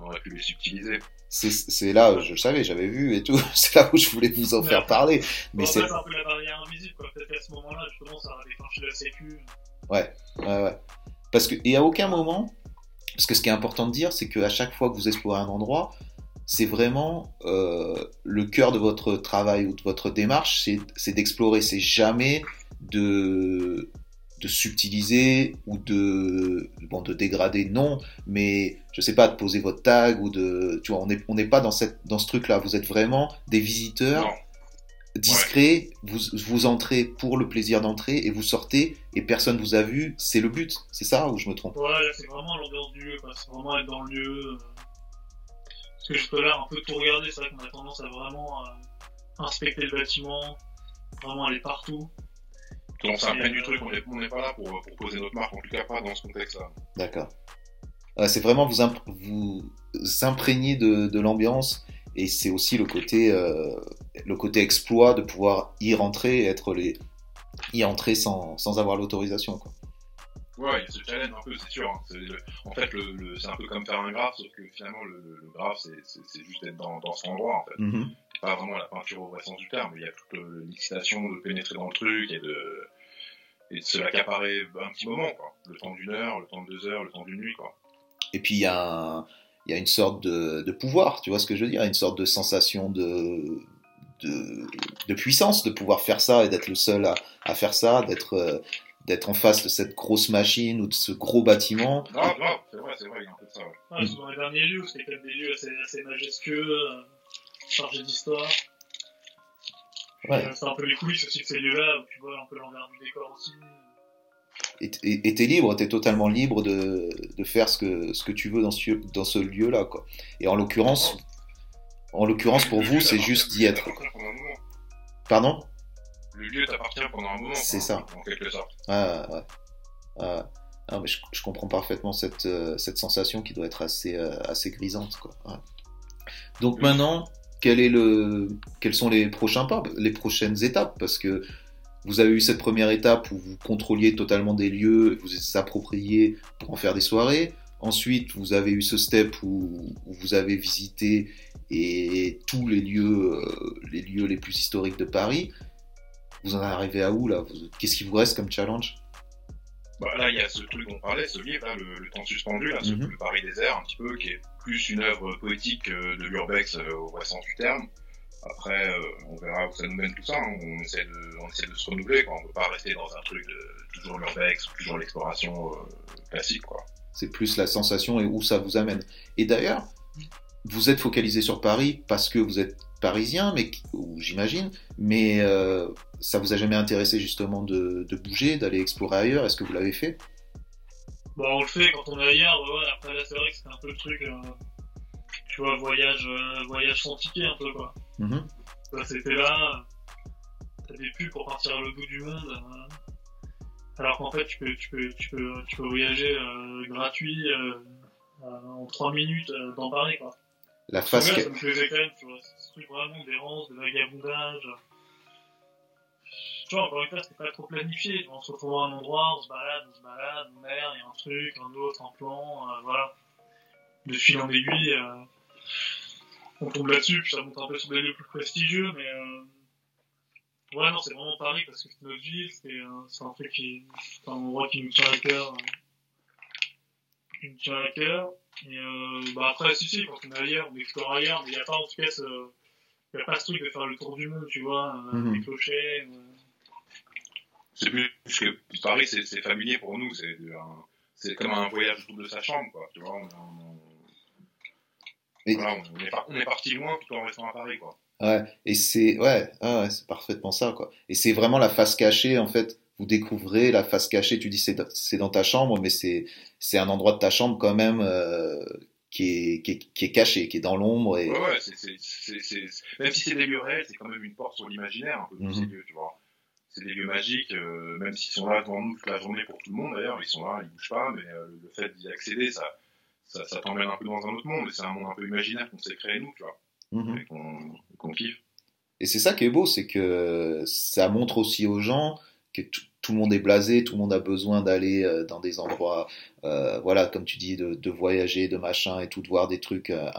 on aurait pu les subtiliser. C'est là, je le savais, j'avais vu et tout. C'est là où je voulais vous en faire parler. Mais c'est un peu la barrière invisible, quoi. Peut-être qu'à ce moment-là, justement, ça a déclenché la sécu. Ouais, ouais, ouais. Parce que, et à aucun moment, parce que ce qui est important de dire, c'est qu'à chaque fois que vous explorez un endroit, c'est vraiment euh, le cœur de votre travail ou de votre démarche, c'est d'explorer. C'est jamais de de subtiliser ou de bon de dégrader non mais je sais pas de poser votre tag ou de tu vois on n'est on n'est pas dans cette dans ce truc là vous êtes vraiment des visiteurs discrets. Vous vous entrez pour le plaisir d'entrer et vous sortez et personne vous a vu. C'est le but. C'est ça ou je me trompe? Ouais c'est vraiment l'ambiance du lieu c'est vraiment être dans le lieu euh, parce que je peux là un peu tout regarder. C'est vrai qu'on a tendance à vraiment euh, inspecter le bâtiment vraiment aller partout on s'imprègne du truc, on n'est pas là pour, pour, poser notre marque, en tout cas pas dans ce contexte-là. D'accord. c'est vraiment vous, vous imprégner de, de l'ambiance et c'est aussi le côté, euh, le côté exploit de pouvoir y rentrer et être les, y entrer sans, sans avoir l'autorisation. Ouais, il y a ce challenge un peu, c'est sûr. Hein. en fait, le, c'est un peu comme faire un graphe, sauf que finalement, le, le graphe, c'est juste être dans, dans cet endroit, en fait. Mm-hmm. Pas vraiment la peinture au vrai sens du terme, mais il y a toute l'excitation de pénétrer dans le truc et de, et de se l'accaparer un petit moment, quoi. Le temps d'une heure, le temps de deux heures, le temps d'une nuit, quoi. Et puis, il y a il y a une sorte de, de, pouvoir, tu vois ce que je veux dire, une sorte de sensation de, de, de puissance de pouvoir faire ça et d'être le seul à, à faire ça, d'être euh, d'être en face de cette grosse machine ou de ce gros bâtiment. Non, non, c'est vrai, c'est vrai, il y a un peu de ça. Ouais. Ah, dans les derniers lieux, c'était quand même des lieux assez, assez majestueux, euh, chargés d'histoire. Ouais. Euh, c'est un peu les coulisses aussi de ces lieux-là, où tu vois un peu l'envers du décor aussi. Et t'es libre, t'es totalement libre de, de, faire ce que, ce que tu veux dans ce, dans ce lieu-là, quoi. Et en l'occurrence, en l'occurrence pour vous, c'est juste d'y être. Pardon? Le lieu t'appartient pendant un moment. C'est ça. En quelque sorte. Ah, ouais. Ah, ah mais je, je, comprends parfaitement cette, euh, cette sensation qui doit être assez, euh, assez grisante. Quoi. Ouais. Donc maintenant, quel quels sont les prochains pas, les prochaines étapes? Parce que vous avez eu cette première étape où vous contrôliez totalement des lieux, vous les appropriez pour en faire des soirées. Ensuite, vous avez eu ce step où, vous avez visité tous les lieux, euh, les lieux les plus historiques de Paris. Vous en arrivez à où là? Qu'est-ce qui vous reste comme challenge? Bah, Là, il y a ce truc dont on parlait, ce livre, là, le, temps suspendu, là, ce, mhm. le Paris désert, un petit peu, qui est plus une œuvre poétique de l'urbex euh, au vrai sens du terme. Après, euh, on verra où ça nous mène tout ça. Hein. On, essaie de, on essaie de se renouveler. Quoi. On ne peut pas rester dans un truc de toujours l'urbex, toujours l'exploration euh, classique. Quoi. C'est plus la sensation et où ça vous amène. Et d'ailleurs, vous êtes focalisé sur Paris parce que vous êtes parisien, mais j'imagine, mais euh, ça vous a jamais intéressé justement de, de bouger, d'aller explorer ailleurs? Est-ce que vous l'avez fait? Bon, on le fait quand on est ailleurs. Ouais, après là, c'est vrai que c'était un peu le truc, euh, tu vois, voyage, euh, voyage sans ticket un peu quoi. Mm C'était là, t'as des pubs pour partir à l'autre bout du monde. Euh. alors qu'en fait, tu peux, tu peux, tu peux, tu peux voyager gratuit en 3 minutes dans Paris quoi. La face que... Ça me plaisait quand même, tu vois. Ce truc vraiment d'errance, de vagabondage. Tu vois, encore une fois, c'était pas trop planifié. On se retrouve à un endroit, on se balade, on se balade, on erre, il y a un truc, un autre, un plan, euh, voilà. De fil en aiguille, euh, on tombe là-dessus, puis ça monte un peu sur des lieux plus prestigieux, mais euh, ouais, non, c'est vraiment Paris parce que c'est notre ville, c'est un truc qui, c'est un endroit qui nous tient à cœur, qui nous tient à cœur. Et euh, bah après, si, si, quand on est ailleurs, on explore ailleurs, mais il n'y a pas en tout cas ce, y a pas ce truc de faire le tour du monde, tu vois, euh, -hmm. les clochers. Euh. C'est plus que Paris, c'est familier pour nous, c'est comme un voyage autour de sa chambre, quoi, tu vois. On, on, voilà, on, est, on, est, parti loin tout en restant à Paris, quoi. Ouais, et c'est ouais, ah ouais c'est parfaitement ça, quoi. Et c'est vraiment la face cachée, en fait, vous découvrez la face cachée. Tu dis c'est c'est dans ta chambre, mais c'est c'est un endroit de ta chambre quand même euh, qui est, qui est qui est caché, qui est dans l'ombre. Et... Ouais, ouais c'est même si c'est des lieux réels, c'est quand même une porte sur l'imaginaire un peu mm -hmm. tu vois. C'est des lieux magiques, euh, même s'ils sont là devant nous toute la journée pour tout le monde d'ailleurs, ils sont là, ils bougent pas, mais euh, le fait d'y accéder, ça ça, ça t'emmène un peu dans un autre monde, et c'est un monde un peu imaginaire qu'on s'est créé nous, tu vois. mhm. qu'on kiffe. Et c'est ça qui est beau, c'est que ça montre aussi aux gens que tout le monde est blasé, tout le monde a besoin d'aller euh, dans des endroits, euh, voilà, comme tu dis, de, voyager, de machin et tout, de voir des trucs euh,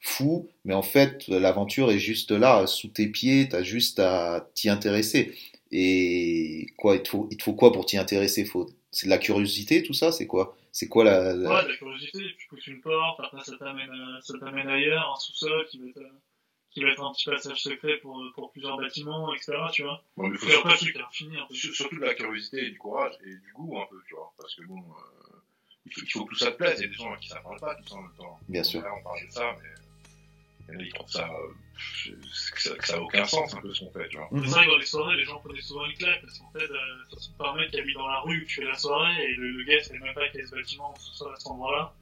fous. Mais en fait, l'aventure est juste là, sous tes pieds, t'as juste à t'y intéresser. Et quoi, il te faut, il te faut quoi pour t'y intéresser? Faut... C'est de la curiosité, tout ça? C'est quoi? C'est quoi la, la... Ouais, de la curiosité, tu pousses une porte, après ça t'amène ailleurs, un sous-sol qui va qui va être un petit passage secret pour, pour plusieurs bâtiments, etc. Tu vois. Bon, mais faut surtout, après, fini, un peu. surtout de la curiosité et du courage et du goût un peu, tu vois. Parce que bon, euh, il, faut, il, faut, que tout ça te plaise. Il y a des gens qui ne savent pas tout ça en même temps. Bien sûr. Là, on parle de ça, mais ils trouvent ça, euh, que ça, n'a aucun sens un peu ce qu'on fait, tu vois. C'est vrai que dans les soirées, les gens prenaient souvent une claque parce qu'en fait, euh, ça se permet qu'il habite dans la rue, tu fais la soirée et le, le gars ne sait même pas qu'il y a ce bâtiment ou ce à cet endroit-là.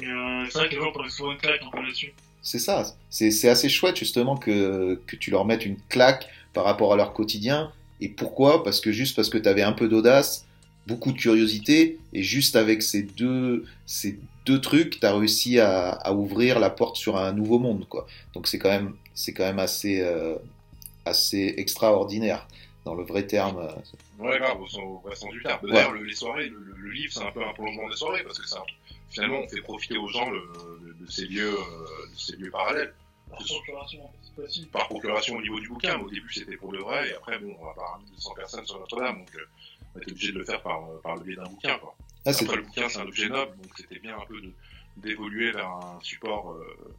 Et euh, c'est vrai que les gens prenaient souvent une claque un peu là-dessus. C'est ça. C'est assez chouette justement que, que tu leur mettes une claque par rapport à leur quotidien. Et pourquoi? Parce que juste parce que tu avais un peu d'audace, beaucoup de curiosité, et juste avec ces deux, ces deux trucs, tu as réussi à, à, ouvrir la porte sur un nouveau monde. Quoi. Donc c'est quand même, c'est quand même assez, euh, assez extraordinaire dans le vrai terme. Ouais, grave, au, sens du terme. D'ailleurs, les soirées, le, livre, c'est un peu un prolongement des soirées, parce que finalement, on fait profiter aux gens de, ces lieux, euh, de ces lieux parallèles. Par procuration, Par procuration au niveau du bouquin, mais au début c'était pour de vrai, et après, bon, on va pas 200 personnes sur Notre-Dame, donc euh, on était obligé de le faire par, par le biais d'un bouquin. Quoi. Ah, après, le bouquin, c'est un objet noble, donc c'était bien un peu d'évoluer vers un support, euh,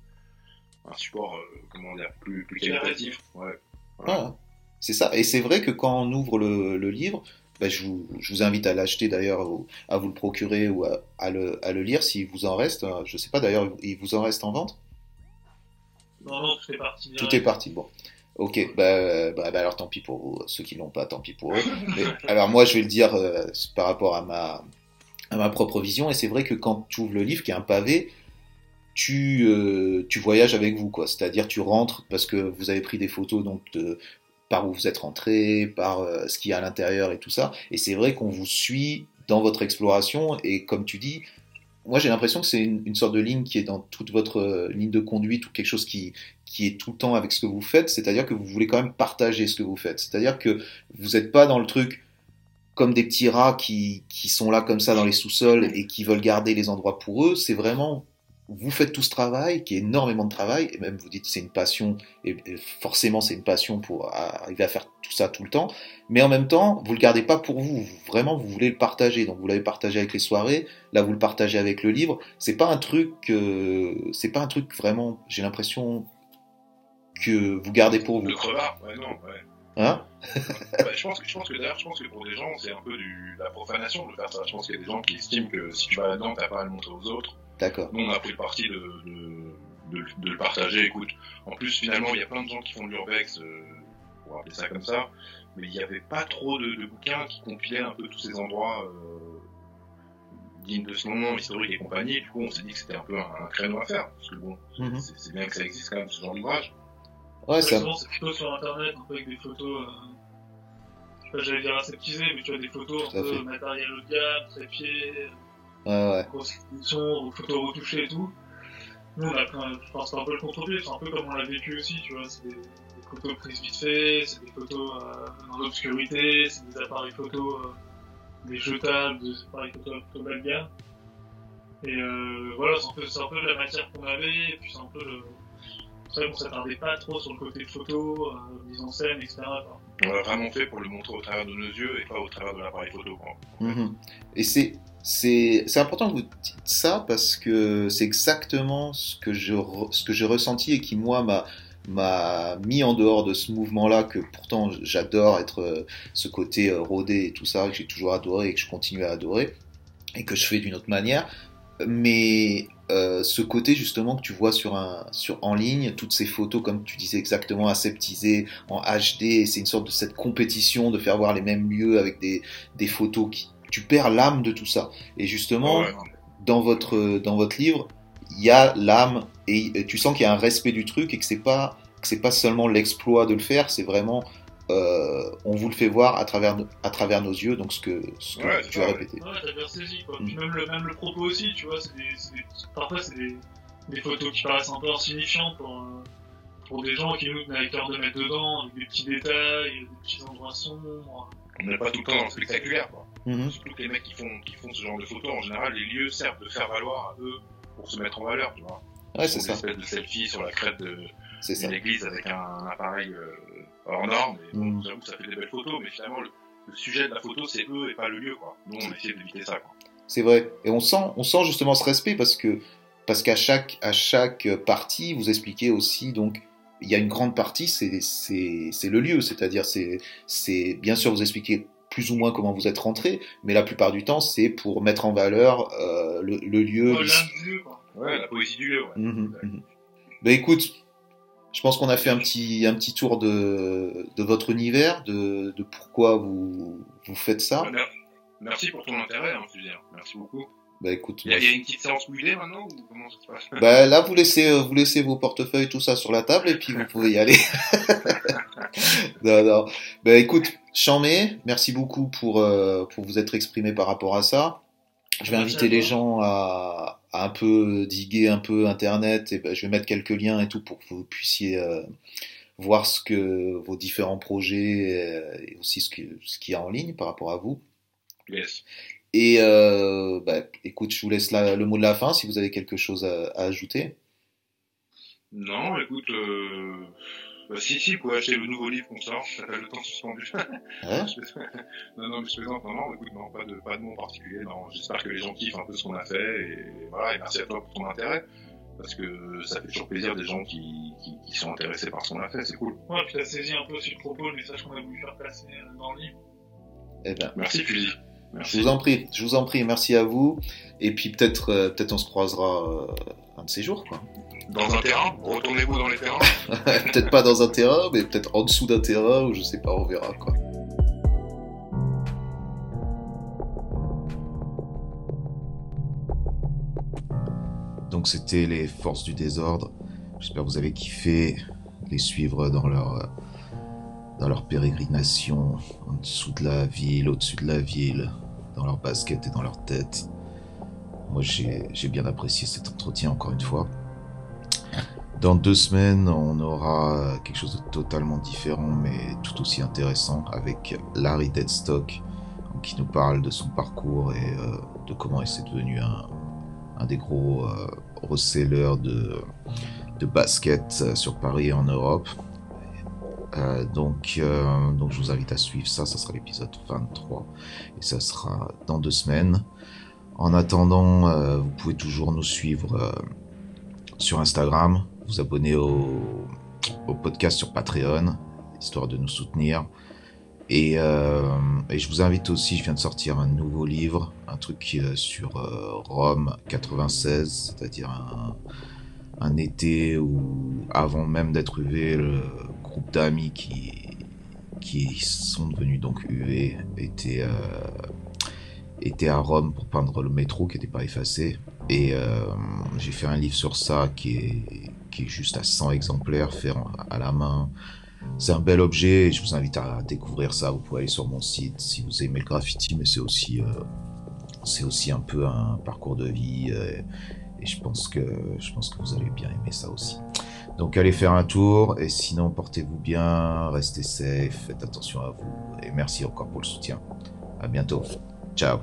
un support, comment dire, plus, plus qualitatif. Ouais. Ah. C'est ça. Et c'est vrai que quand on ouvre le, livre, ben, je, vous, je, vous, invite à l'acheter d'ailleurs, à vous le procurer ou à, le, à, le, lire s'il vous en reste. Je sais pas d'ailleurs, il vous en reste en vente? Non, non, tout est parti. Tout est parti, bon. Ok, bah, bah, bah, alors tant pis pour vous. Ceux qui l'ont pas, tant pis pour eux. alors moi, je vais le dire euh, par rapport à ma, propre vision. Et c'est vrai que quand tu ouvres le livre, qui est un pavé, tu, euh, tu voyages avec vous, quoi. C'est-à-dire, tu rentres parce que vous avez pris des photos donc par où vous êtes rentré, par euh, ce qu'il y a à l'intérieur et tout ça. Et c'est vrai qu'on vous suit dans votre exploration. Et comme tu dis, moi j'ai l'impression que c'est une, sorte de ligne qui est dans toute votre euh, ligne de conduite ou quelque chose qui, qui est tout le temps avec ce que vous faites. C'est-à-dire que vous voulez quand même partager ce que vous faites. C'est-à-dire que vous n'êtes pas dans le truc comme des petits rats qui, qui sont là comme ça dans les sous-sols et qui veulent garder les endroits pour eux. C'est vraiment vous faites tout ce travail, qui est énormément de travail, et même vous dites c'est une passion, et, forcément c'est une passion pour arriver à faire tout ça tout le temps, mais en même temps, vous le gardez pas pour vous, vraiment vous voulez le partager, donc vous l'avez partagé avec les soirées, là vous le partagez avec le livre, c'est pas un truc, euh, c'est pas un truc vraiment, j'ai l'impression que vous gardez pour vous. Le crevard, ouais, non, ouais. Hein bah, je, pense que, je pense que d'ailleurs, je pense que pour des gens, c'est un peu du, de la profanation de faire ça. Je pense qu'il y a des gens qui estiment que si tu vas là-dedans, t'as pas à le montrer aux autres. D'accord. Nous, on a pris le parti de, de, de, le partager. Écoute, en plus, finalement, il y a plein de gens qui font de l'urbex, euh, on va appeler ça comme ça, mais il n'y avait pas trop de, bouquins qui compilaient un peu tous ces endroits euh, dignes de ce moment, historique et compagnie. du coup, on s'est dit que c'était un peu un, créneau à faire, parce que bon, mhm. c'est bien que ça existe quand même, ce genre d'ouvrage. Ouais, ça. C'est plutôt sur internet, un peu avec des photos. Euh... Je j'allais dire aseptisées, mais tu as des photos un peu matériel haut de gamme, trépied. Ouais, ouais. Constitution, photos retouchées et tout. Nous, on a pris un, c'est un peu le contre-pied, c'est un peu comme on l'a vécu aussi, tu vois. C'est des, photos prises vite fait, c'est des photos euh, dans l'obscurité, c'est des appareils photos, euh, des jetables, des appareils photos plutôt bas de gamme. Et euh, voilà, c'est un, peu, un peu la matière qu'on avait, et puis c'est un peu le. C'est vrai qu'on s'attardait pas trop sur le côté photo, euh, mise en scène, etc. On l'a vraiment fait pour le montrer au travers de nos yeux et pas au travers de l'appareil photo. Quoi. Mm-hmm. Et c'est c'est important que vous dites ça parce que c'est exactement ce que je ce que j'ai ressenti et qui moi m'a m'a mis en dehors de ce mouvement-là que pourtant j'adore être euh, ce côté euh, rodé et tout ça que j'ai toujours adoré et que je continue à adorer et que je fais d'une autre manière mais euh, ce côté justement que tu vois sur un sur en ligne toutes ces photos comme tu disais exactement aseptisées en HD c'est une sorte de cette compétition de faire voir les mêmes lieux avec des des photos qui tu perds l'âme de tout ça. Et justement, dans, votre, dans votre livre, il y a l'âme et, tu sens qu'il y a un respect du truc et que c'est pas que c'est pas seulement l'exploit de le faire, c'est vraiment euh, on vous le fait voir à travers, à travers nos yeux, donc ce que, ce que tu as répété. Ouais, t'as bien saisi, quoi. Puis même le, même le propos aussi, tu vois, c'est des, parfois c'est des, des photos qui paraissent un peu insignifiantes pour, pour des gens qui nous tenaient à cœur de mettre dedans, avec des petits détails, des petits endroits sombres. On n'est pas tout le temps dans le spectaculaire, quoi. Mm Surtout que les mecs qui font, qui font ce genre de photos, en général, les lieux servent de faire valoir à eux pour se mettre en valeur, tu vois. Ouais, c'est ça. Une espèce de selfie sur la crête de, d'une église avec un, appareil hors norme. Et bon, mm. que ça fait des belles photos, mais finalement, le, sujet de la photo, c'est eux et pas le lieu, quoi. Nous, on essaie d'éviter ça, quoi. C'est vrai. Et on sent, on sent justement ce respect parce que, parce qu'à chaque, à chaque partie, vous expliquez aussi, donc, il y a une grande partie, c'est, c'est, c'est le lieu. C'est-à-dire, c'est, c'est, bien sûr, vous expliquez plus ou moins comment vous êtes rentré, mais la plupart du temps, c'est pour mettre en valeur euh, le, le, lieu. Ouais, la poésie du lieu. Ouais. Mmh, mmh. Ben écoute, je pense qu'on a fait un petit, un petit tour de, de votre univers, de, de pourquoi vous, vous faites ça. Merci pour ton intérêt, hein, Merci beaucoup. Bah écoute, il y, a, une petite séance mouillée maintenant ou comment ça se passe? Bah là vous laissez euh, vous laissez vos portefeuilles tout ça sur la table et puis vous pouvez y aller. non non. Bah écoute, Chamé, merci beaucoup pour euh, pour vous être exprimé par rapport à ça. Je vais inviter les gens à, à, un peu diguer un peu internet et bah, je vais mettre quelques liens et tout pour que vous puissiez euh, voir ce que vos différents projets et aussi ce qu'il ce y a en ligne par rapport à vous. Yes. Et euh, bah, écoute, je vous laisse le mot de la fin si vous avez quelque chose à, ajouter. Non, écoute, euh, bah, si, si, vous pouvez acheter le nouveau livre qu'on sort, ça s'appelle Le temps suspendu. Hein non, non, mais je plaisante, non, non, écoute, non, pas de, pas de mot particulier, non, j'espère que les gens kiffent un peu ce qu'on a fait, et voilà, et merci à toi pour ton intérêt, parce que ça fait toujours plaisir des gens qui, qui, qui sont intéressés par ce qu'on a fait, c'est cool. Ouais, puis t'as saisi un peu aussi le propos, le message qu'on a voulu faire passer euh, dans le livre. Eh ben, merci, Fusil. Je vous en prie, je vous en prie, merci à vous. Et puis peut-être euh, peut-être on se croisera euh, un de ces jours. Quoi. Dans un terrain Retournez-vous dans les terrains Peut-être pas dans un terrain, mais peut-être en dessous d'un terrain, ou je sais pas, on verra. quoi. Donc c'était les forces du désordre. J'espère que vous avez kiffé les suivre dans leur dans leur pérégrination, en dessous de la ville, au-dessus de la ville, dans leur basket et dans leur tête. Moi, j'ai bien apprécié cet entretien encore une fois. Dans deux semaines, on aura quelque chose de totalement différent, mais tout aussi intéressant, avec Larry Deadstock, qui nous parle de son parcours et euh, de comment il s'est devenu un, des gros euh, resellers de, de basket sur Paris et en Europe. Euh, donc, euh, donc je vous invite à suivre ça, ça sera l'épisode 23 et ça sera dans deux semaines. En attendant, euh, vous pouvez toujours nous suivre sur Instagram, vous abonner au, podcast sur Patreon, histoire de nous soutenir. Et, et, je vous invite aussi, je viens de sortir un nouveau livre, un truc sur Rome 96, c'est-à-dire un, un, été où, avant même d'être UV, le, groupe d'amis qui, qui sont devenus donc UV était, euh, était à Rome pour peindre le métro qui n'était pas effacé. Et euh, j'ai fait un livre sur ça qui est, juste à 100 exemplaires, fait à la main. C'est un bel objet et je vous invite à découvrir ça. Vous pouvez aller sur mon site si vous aimez le graffiti, mais c'est aussi, euh, c'est aussi un peu un parcours de vie. et je pense, que, je pense que vous allez bien aimer ça aussi. Donc allez faire un tour et sinon portez-vous bien, restez safe, faites attention à vous et merci encore pour le soutien. À bientôt. Ciao.